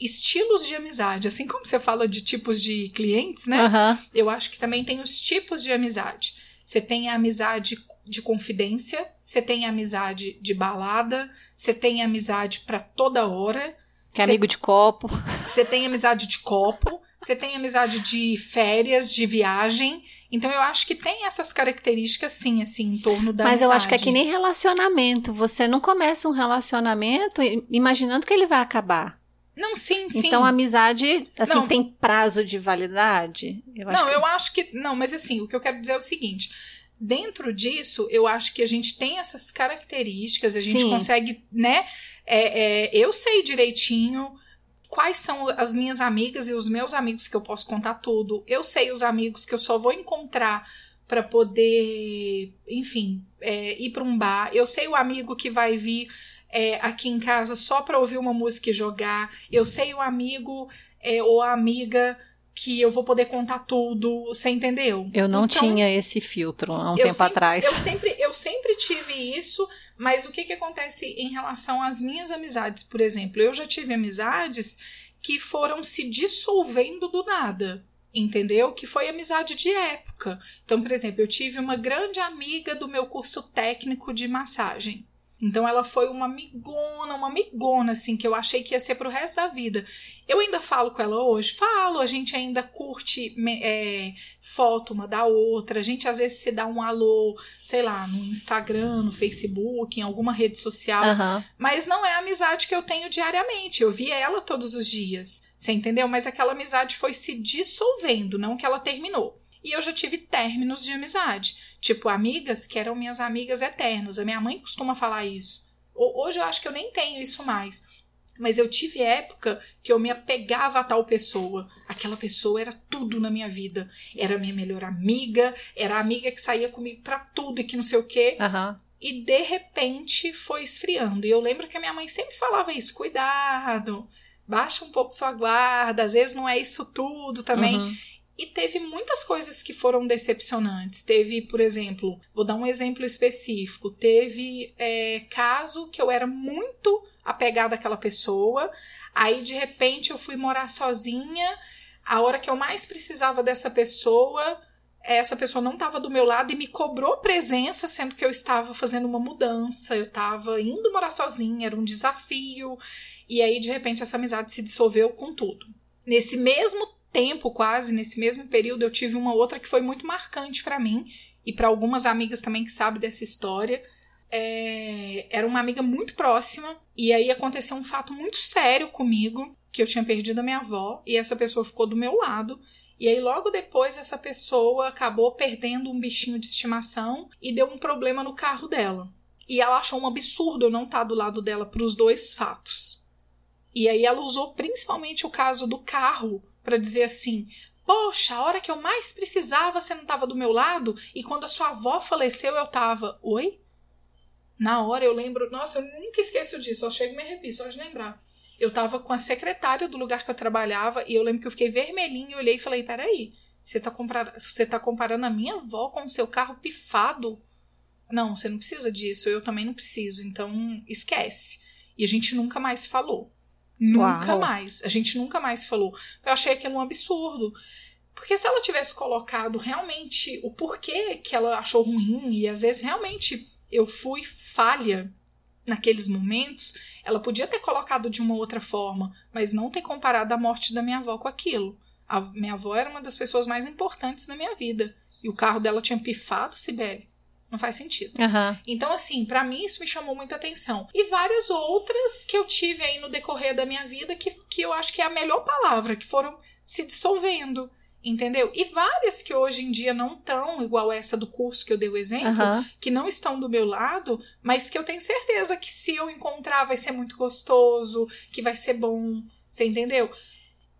estilos de amizade. Assim como você fala de tipos de clientes, né? Uhum. Eu acho que também tem os tipos de amizade. Você tem a amizade de confidência, você tem a amizade de balada, você tem a amizade para toda hora, que é amigo de copo. Você tem amizade de copo, você tem amizade de férias, de viagem. Então eu acho que tem essas características sim, assim, em torno da Mas amizade. eu acho que é que nem relacionamento. Você não começa um relacionamento imaginando que ele vai acabar. Não, sim, sim. Então a amizade, assim, Não. tem prazo de validade? Eu não, que- eu acho que. Não, mas assim, o que eu quero dizer é o seguinte. Dentro disso, eu acho que a gente tem essas características, a gente Sim. consegue, né? é, é, eu sei direitinho quais são as minhas amigas e os meus amigos que eu posso contar tudo. Eu sei os amigos que eu só vou encontrar para poder, enfim, é, ir para um bar. Eu sei o amigo que vai vir é, aqui em casa só para ouvir uma música e jogar. Eu sei o amigo é, ou a amiga que eu vou poder contar tudo, você entendeu? Eu não Então, tinha esse filtro há um tempo sempre- atrás. Eu sempre, eu sempre tive isso, mas o que, que acontece em relação às minhas amizades, por exemplo? Eu já tive amizades que foram se dissolvendo do nada. Entendeu? Que foi amizade de época. Então, por exemplo, eu tive uma grande amiga do meu curso técnico de massagem. Então ela foi uma amigona, uma amigona, assim, que eu achei que ia ser pro resto da vida. Eu ainda falo com ela hoje, falo, a gente ainda curte é, foto uma da outra, a gente às vezes se dá um alô, sei lá, no Instagram, no Facebook, em alguma rede social, Aham. mas não é a amizade que eu tenho diariamente. Eu vi ela todos os dias. Você entendeu? Mas aquela amizade foi se dissolvendo, não que ela terminou. E eu já tive términos de amizade. Tipo, amigas que eram minhas amigas eternas. A minha mãe costuma falar isso. Ho- Hoje eu acho que eu nem tenho isso mais. Mas eu tive época que eu me apegava a tal pessoa. Aquela pessoa era tudo na minha vida. Era minha melhor amiga, era a amiga que saía comigo pra tudo e que não sei o quê Aham. e de repente foi esfriando. E eu lembro que a minha mãe sempre falava isso: cuidado, baixa um pouco sua guarda, às vezes não é isso tudo também. Uhum. E teve muitas coisas que foram decepcionantes. Teve, por exemplo, vou dar um exemplo específico: teve é, caso que eu era muito apegada àquela pessoa, aí de repente eu fui morar sozinha. A hora que eu mais precisava dessa pessoa, essa pessoa não estava do meu lado e me cobrou presença, sendo que eu estava fazendo uma mudança, eu estava indo morar sozinha, era um desafio. E aí, de repente, essa amizade se dissolveu com tudo. Nesse mesmo tempo, quase, nesse mesmo período, eu tive uma outra que foi muito marcante para mim e para algumas amigas também que sabem dessa história. É, Era uma amiga muito próxima, e aí aconteceu um fato muito sério comigo, que eu tinha perdido a minha avó, e essa pessoa ficou do meu lado. E aí, logo depois, essa pessoa acabou perdendo um bichinho de estimação e deu um problema no carro dela. E ela achou um absurdo eu não estar do lado dela para os dois fatos. E aí ela usou principalmente o caso do carro para dizer assim: Poxa, a hora que eu mais precisava você não estava do meu lado e quando a sua avó faleceu eu tava. Oi? Na hora eu lembro, nossa, eu nunca esqueço disso, eu chego e me arrepio só de lembrar. Eu tava com a secretária do lugar que eu trabalhava e eu lembro que eu fiquei vermelhinho, olhei e falei: Peraí, você tá, compara tá comparando a minha avó com o seu carro pifado? Não, você não precisa disso, eu também não preciso, então esquece. E a gente nunca mais falou. Nunca Uau. mais. A gente nunca mais falou. Eu achei aquilo um absurdo. Porque se ela tivesse colocado realmente o porquê que ela achou ruim, e às vezes realmente eu fui falha naqueles momentos, ela podia ter colocado de uma outra forma, mas não ter comparado a morte da minha avó com aquilo. A minha avó era uma das pessoas mais importantes na minha vida. E o carro dela tinha pifado, Sibeli. Não faz sentido. Aham. Então, assim, pra mim isso me chamou muita atenção. E várias outras que eu tive aí no decorrer da minha vida que, que eu acho que é a melhor palavra, que foram se dissolvendo. Entendeu? E várias que hoje em dia não estão, igual essa do curso que eu dei o exemplo, Aham. que não estão do meu lado, mas que eu tenho certeza que se eu encontrar vai ser muito gostoso, que vai ser bom. Você entendeu?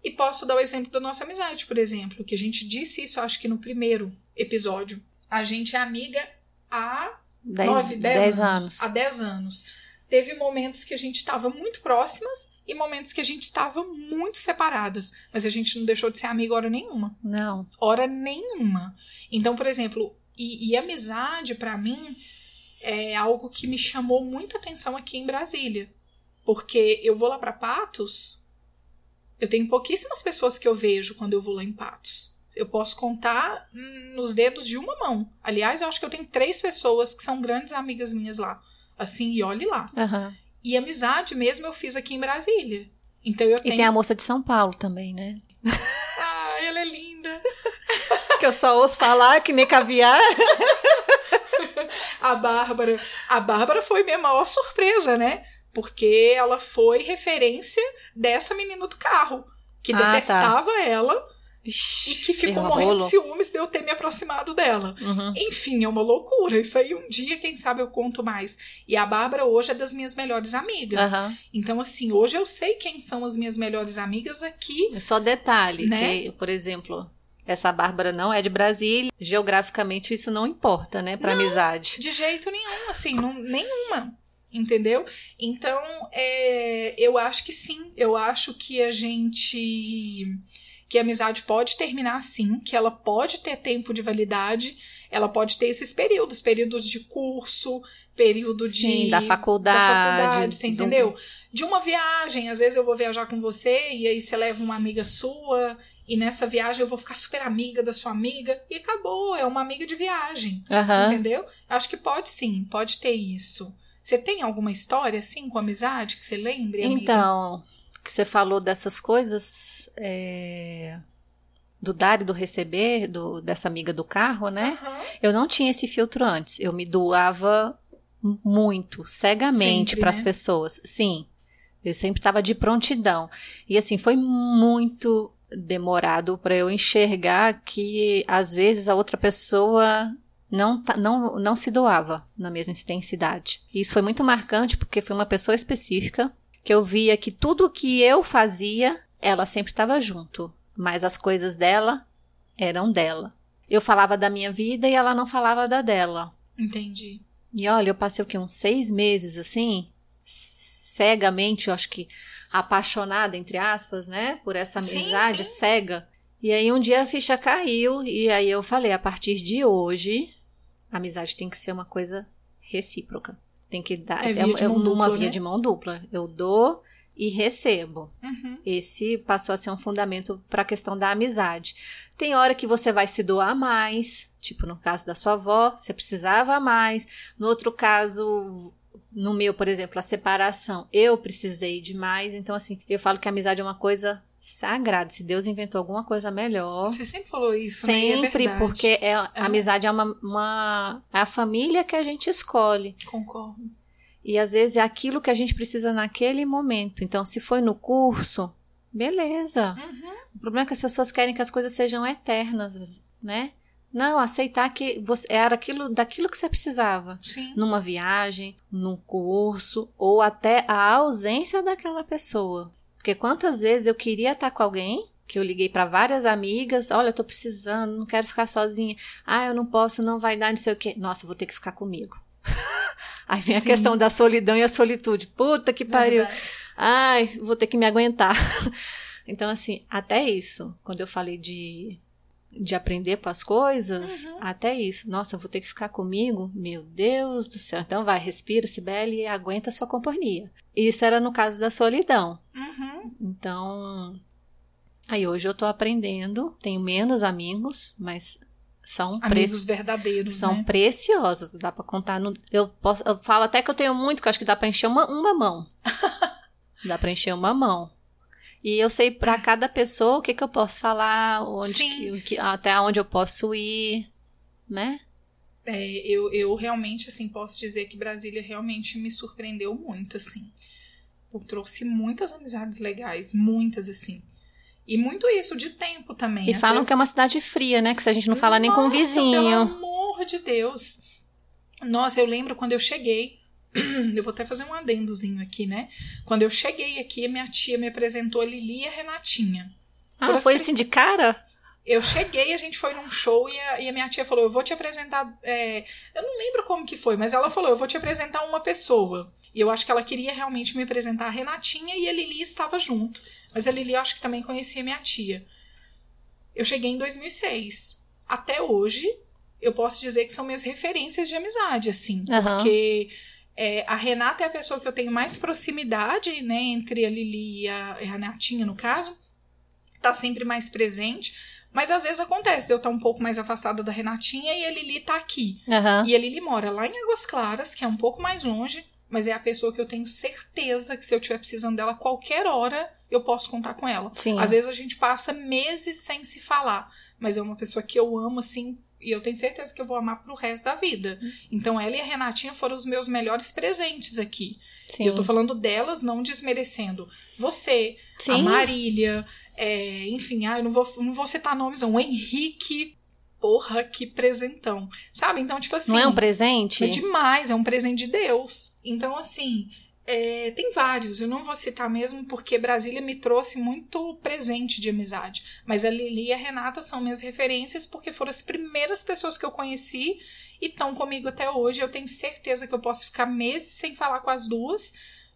E posso dar o exemplo da nossa amizade, por exemplo, que a gente disse isso, acho que no primeiro episódio. A gente é amiga há Dez, nove, dez anos. Há 10 anos. Teve momentos que a gente estava muito próximas e momentos que a gente estava muito separadas. Mas a gente não deixou de ser amiga hora nenhuma. Não. Hora nenhuma. Então, por exemplo, e, e amizade pra mim é algo que me chamou muita atenção aqui em Brasília. Porque eu vou lá pra Patos, eu tenho pouquíssimas pessoas que eu vejo quando eu vou lá em Patos. Eu posso contar nos dedos de uma mão. Aliás, eu acho que eu tenho três pessoas que são grandes amigas minhas lá. Assim, e olhe lá. Aham. E amizade mesmo eu fiz aqui em Brasília. Então eu E tenho. tem a moça de São Paulo também, né? que eu só ouço falar que nem caviar. a Bárbara, a Bárbara foi minha maior surpresa, né? Porque ela foi referência dessa menina do carro, que Ah, tá. detestava ela Vixe, e que ficou morrendo de ciúmes de eu ter me aproximado dela. Uhum. Enfim, é uma loucura. Isso aí um dia, quem sabe, eu conto mais. E a Bárbara hoje é das minhas melhores amigas. Aham. Então, assim, hoje eu sei quem são as minhas melhores amigas aqui. É Só detalhe, Né? que, por exemplo, essa Bárbara não é de Brasília. Geograficamente isso não importa, né, pra amizade. De jeito nenhum, assim, não, nenhuma. Entendeu? Então, é, eu acho que sim. Eu acho que a gente. Que a amizade pode terminar sim, que ela pode ter tempo de validade, ela pode ter esses períodos períodos de curso, período de. Sim, da da faculdade. faculdade, você entendeu? De uma viagem, às vezes eu vou viajar com você e aí você leva uma amiga sua e nessa viagem eu vou ficar super amiga da sua amiga e acabou, é uma amiga de viagem, Aham. entendeu? Acho que pode sim, pode ter isso. Você tem alguma história assim com amizade que você lembre, amiga? Então, que você falou dessas coisas é, do dar e do receber, do, dessa amiga do carro, né? Aham. Eu não tinha esse filtro antes. Eu me doava muito, cegamente para as né? pessoas. Sim. Eu sempre estava de prontidão. E assim, foi muito demorado para eu enxergar que às vezes a outra pessoa não, tá- não, não se doava na mesma intensidade. E isso foi muito marcante porque foi uma pessoa específica que eu via que tudo que eu fazia, ela sempre estava junto, mas as coisas dela eram dela. Eu falava da minha vida e ela não falava da dela. Entendi. E olha, eu passei o quê? Uns seis meses assim, cegamente, eu acho que apaixonada, entre aspas, né? Por essa Sim, amizade sim. cega. E aí um dia a ficha caiu, e aí eu falei: a partir de hoje, a amizade tem que ser uma coisa recíproca. Tem que dar É via de mão uma dupla, via né? de mão dupla. Eu dou e recebo. Uhum. Esse passou a ser um fundamento para a questão da amizade. Tem hora que você vai se doar mais, tipo no caso da sua avó, você precisava mais. No outro caso, no meu, por exemplo, a separação, eu precisei de mais. Então, assim, eu falo que a amizade é uma coisa sagrada. Se Deus inventou alguma coisa melhor. Você sempre falou isso, né? É Sempre, verdade. porque é, a amizade é uma, uma. É a família que a gente escolhe. Concordo. E às vezes é aquilo que a gente precisa naquele momento. Então, se foi no curso, beleza. Uhum. O problema é que as pessoas querem que as coisas sejam eternas, né? Não, aceitar que você era aquilo daquilo que você precisava. Sim. Numa viagem, num curso, ou até a ausência daquela pessoa. Porque quantas vezes eu queria estar com alguém, que eu liguei para várias amigas, olha, eu tô precisando, não quero ficar sozinha. Ah, eu não posso, não vai dar, não sei o quê. Nossa, vou ter que ficar comigo. Aí vem a Sim. questão da solidão e a solitude. Puta que pariu. Verdade. Ai, vou ter que me aguentar. Então, assim, até isso, quando eu falei de, de aprender com as coisas, Uhum. até isso. Nossa, eu vou ter que ficar comigo? Meu Deus do céu. Então, vai, respira, Sibeli, e aguenta a sua companhia. Isso era no caso da solidão. Uhum. Então, aí hoje eu tô aprendendo, tenho menos amigos, mas são Amigos verdadeiros, São né? preciosos, dá pra contar. No, eu, posso, eu falo até que eu tenho muito, que eu acho que dá pra encher uma, uma mão. dá pra encher uma mão. E eu sei pra cada pessoa o que, que eu posso falar, onde que- até onde eu posso ir, né? É, eu, eu realmente, assim, posso dizer que Brasília realmente me surpreendeu muito, assim. Eu trouxe muitas amizades legais, muitas, assim. E muito isso de tempo também. E às falam vezes- que é uma cidade fria, né? Que se a gente não fala nem com o Nossa, vizinho. Pelo amor de Deus. Nossa, eu lembro quando eu cheguei. Eu vou até fazer um adendozinho aqui, né? Quando eu cheguei aqui, a minha tia me apresentou a Lili e a Renatinha. Ah, foi as- assim de cara? Eu cheguei, a gente foi num show e a, e a minha tia falou: Eu vou te apresentar. é, Eu não lembro como que foi, mas ela falou: Eu vou te apresentar uma pessoa. E eu acho que ela queria realmente me apresentar a Renatinha e a Lili estava junto. Mas a Lili eu acho que também conhecia minha tia. Eu cheguei em 2006. Até hoje, eu posso dizer que são minhas referências de amizade, assim. Aham. Porque é, a Renata é a pessoa que eu tenho mais proximidade, né? Entre a Lili e a, a Renatinha, no caso. Tá sempre mais presente. Mas às vezes acontece de eu estar um pouco mais afastada da Renatinha e a Lili tá aqui. Aham. E a Lili mora lá em Águas Claras, que é um pouco mais longe, mas é a pessoa que eu tenho certeza que se eu estiver precisando dela qualquer hora, eu posso contar com ela. Sim. Às vezes a gente passa meses sem se falar, mas é uma pessoa que eu amo, assim, e eu tenho certeza que eu vou amar pro resto da vida. Então ela e a Renatinha foram os meus melhores presentes aqui. Sim. Eu tô falando delas, não desmerecendo você, a Sim. Marília, é, enfim, ah, eu não vou, não vou citar nomes, não. O Henrique, porra, que presentão. Sabe? Então, tipo assim. Não é um presente? É demais, é um presente de Deus. Então, assim, é, tem vários. Eu não vou citar mesmo porque Brasília me trouxe muito presente de amizade. Mas a Lili e a Renata são minhas referências porque foram as primeiras pessoas que eu conheci e estão comigo até hoje. Eu tenho certeza que eu posso ficar meses sem falar com as duas,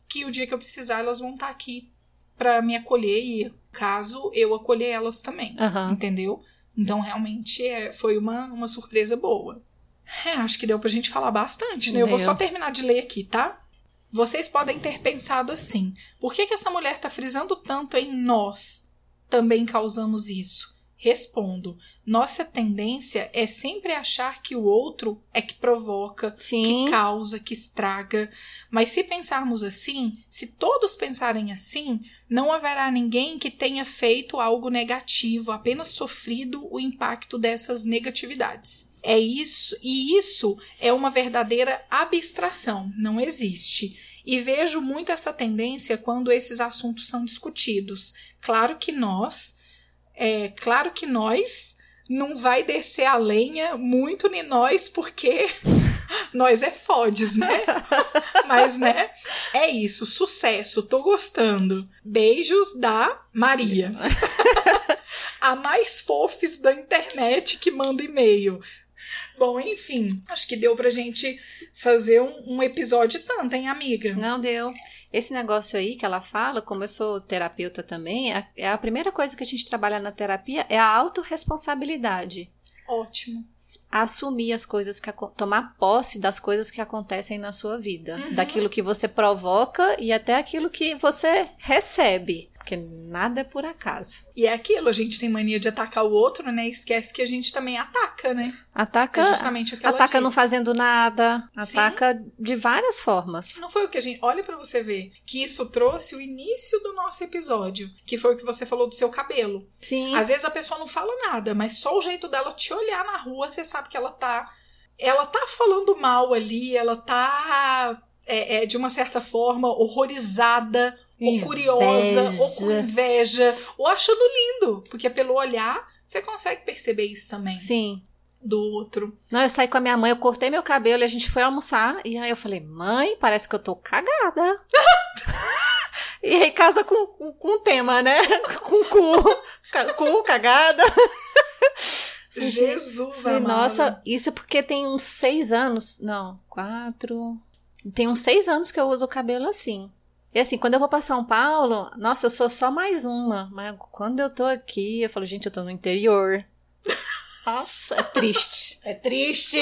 que o dia que eu precisar elas vão estar aqui para me acolher e caso eu acolher elas também. Aham. Entendeu? Então, realmente, é, foi uma, uma surpresa boa. É, acho que deu pra gente falar bastante, né? Eu vou Deu. só terminar de ler aqui, tá? Vocês podem ter pensado assim: por que, que essa mulher tá frisando tanto em nós também causamos isso? Respondo: nossa tendência é sempre achar que o outro é que provoca, Sim. que causa, que estraga. Mas se pensarmos assim, se todos pensarem assim, não haverá ninguém que tenha feito algo negativo, apenas sofrido o impacto dessas negatividades. É isso, e isso é uma verdadeira abstração, não existe. E vejo muito essa tendência quando esses assuntos são discutidos. Claro que nós, é claro que nós não vai descer a lenha muito em nós, porque nós é fodes, né? Mas, né, é isso. Sucesso, tô gostando. Beijos da Maria. a mais fofes da internet que manda e-mail. Bom, enfim, acho que deu pra gente fazer um, um episódio tanto, hein, amiga? Não deu. Esse negócio aí que ela fala, como eu sou terapeuta também, é- é a primeira coisa que a gente trabalha na terapia é a autorresponsabilidade. Ótimo. Assumir as coisas que tomar posse das coisas que acontecem na sua vida, Uhum. daquilo que você provoca e até aquilo que você recebe, porque nada é por acaso. E é aquilo, a gente tem mania de atacar o outro, né? Esquece que a gente também ataca, né? É Ataca, justamente o que ataca não fazendo nada, Sim. ataca de várias formas. Não foi o que a gente. Olha pra você ver que isso trouxe o início do nosso episódio, que foi o que você falou do seu cabelo. Sim. Às vezes a pessoa não fala nada, mas só o jeito dela te olhar na rua, você sabe que ela tá. Ela tá falando mal ali, ela tá. É, é, de uma certa forma, horrorizada, ou curiosa, ou com Inveja. ou achando lindo. Porque pelo olhar, você consegue perceber isso também Sim. do outro. Não, eu saí com a minha mãe, eu cortei meu cabelo e a gente foi almoçar. E aí eu falei, mãe, parece que eu tô cagada. e aí casa com, com, com o tema, né? com cu. Cu, cagada. Jesus amado. nossa, isso é porque tem uns seis anos. Não, quatro. Tem uns seis anos que eu uso o cabelo assim. E assim, quando eu vou pra São Paulo, nossa, eu sou só mais uma. Mas quando eu tô aqui, eu falo, gente, eu tô no interior. Nossa, é triste. É triste.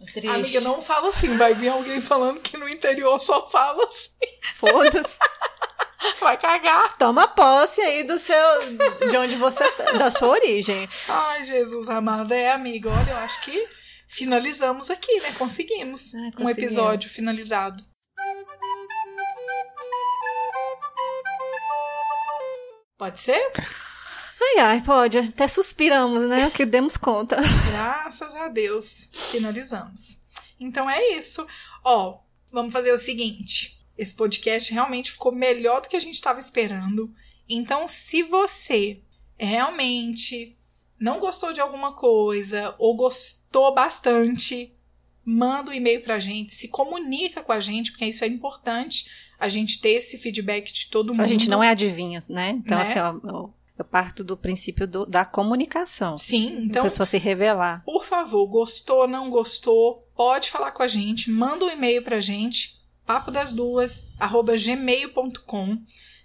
É triste. Amiga, não fala assim. Vai vir alguém falando que no interior só fala assim. Foda-se. Vai cagar. Toma posse aí do seu. De onde você. tá, Da sua origem. Ai, Jesus amado. É, amiga, olha, eu acho que finalizamos aqui, né? Conseguimos. Ah, Um episódio finalizado. Pode ser? Ai, ai, pode. Até suspiramos, né? Que demos conta. Graças a Deus. Finalizamos. Então é isso. Ó, vamos fazer o seguinte. Esse podcast realmente ficou melhor do que a gente estava esperando. Então, se você realmente não gostou de alguma coisa ou gostou bastante, manda um e-mail pra gente, se comunica com a gente, porque isso é importante, a gente ter esse feedback de todo mundo. A gente não é adivinha, né? Então, Né? assim, ó, eu, eu parto do princípio do- da comunicação. Sim, Então, então a pessoa se revelar. Por favor, gostou, não gostou, pode falar com a gente, manda um e-mail pra gente, papo das duas, arroba gmail.com.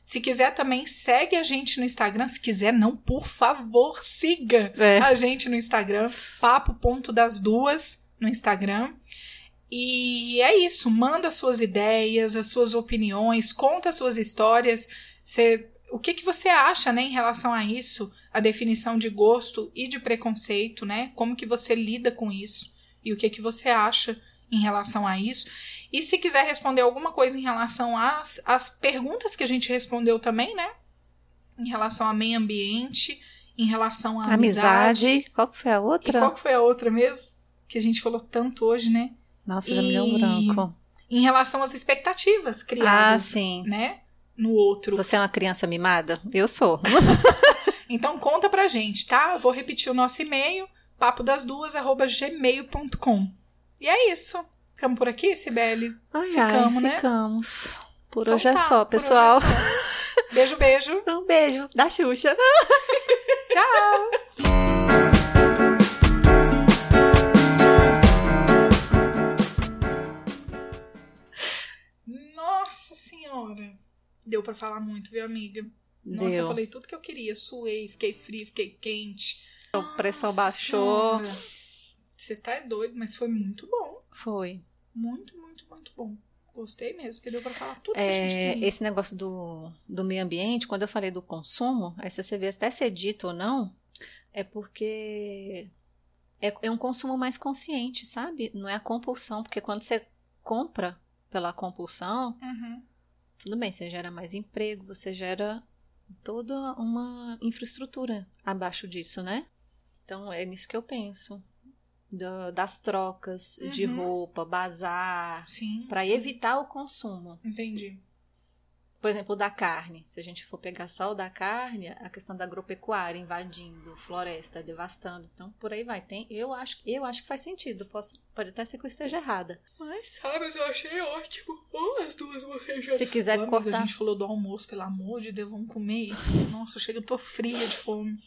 Se quiser também, segue a gente no Instagram. Se quiser, não, por favor, siga É. a gente no Instagram, papo.das duas no Instagram. E é isso, manda suas ideias, as suas opiniões, conta as suas histórias. Você, o que, que você acha né, em relação a isso? A definição de gosto e de preconceito, né? Como que você lida com isso? E o que, que você acha em relação a isso? E se quiser responder alguma coisa em relação às, às perguntas que a gente respondeu também, né? Em relação ao meio ambiente, em relação à Amizade. amizade. Qual que foi a E outra? qual que foi a outra mesmo? Que a gente falou tanto hoje, né? Nossa, já me deu um branco. Em relação às expectativas Ah, criadas, sim. né? No outro. Você é uma criança mimada? Eu sou. Então conta pra gente, tá? Eu vou repetir o nosso e-mail, papo das duas, arroba gmail.com. E é isso. Ficamos por aqui, Sibeli? Ai, Ficamos, ai, né? ficamos. Por Então hoje é tá, só, é pessoal. só. Beijo, beijo. Um beijo da Xuxa. Tchau. Senhora. Deu pra falar muito, viu, amiga? Nossa, eu Deu. falei tudo que eu queria. Suei, fiquei frio, fiquei quente. A pressão Nossa baixou. Você tá doido, mas foi muito bom. Foi. Muito, muito, muito bom. Gostei mesmo, que deu pra falar tudo que a gente É, queria. esse negócio do, do meio ambiente, quando eu falei do consumo, aí você vê até ser dito ou não, é porque é, é um consumo mais consciente, sabe? Não é a compulsão, porque quando você compra pela compulsão, Uhum. Tudo bem, você gera mais emprego, você gera toda uma infraestrutura abaixo disso, né? Então é nisso que eu penso. Da- das trocas de Uhum. roupa, bazar, Sim. para evitar o consumo. Entendi. Por exemplo, o da carne. Se a gente for pegar só o da carne, a questão da agropecuária invadindo floresta, devastando. Então, por aí vai. Tem, eu, acho, eu acho que faz sentido. Posso, pode até ser que eu esteja errada. Mas, Ah, mas eu achei ótimo. Oh, as duas vocês já. se quiser Amiga, cortar. A gente falou do almoço, pelo amor de Deus, vamos comer. Nossa, chega, eu tô fria de fome.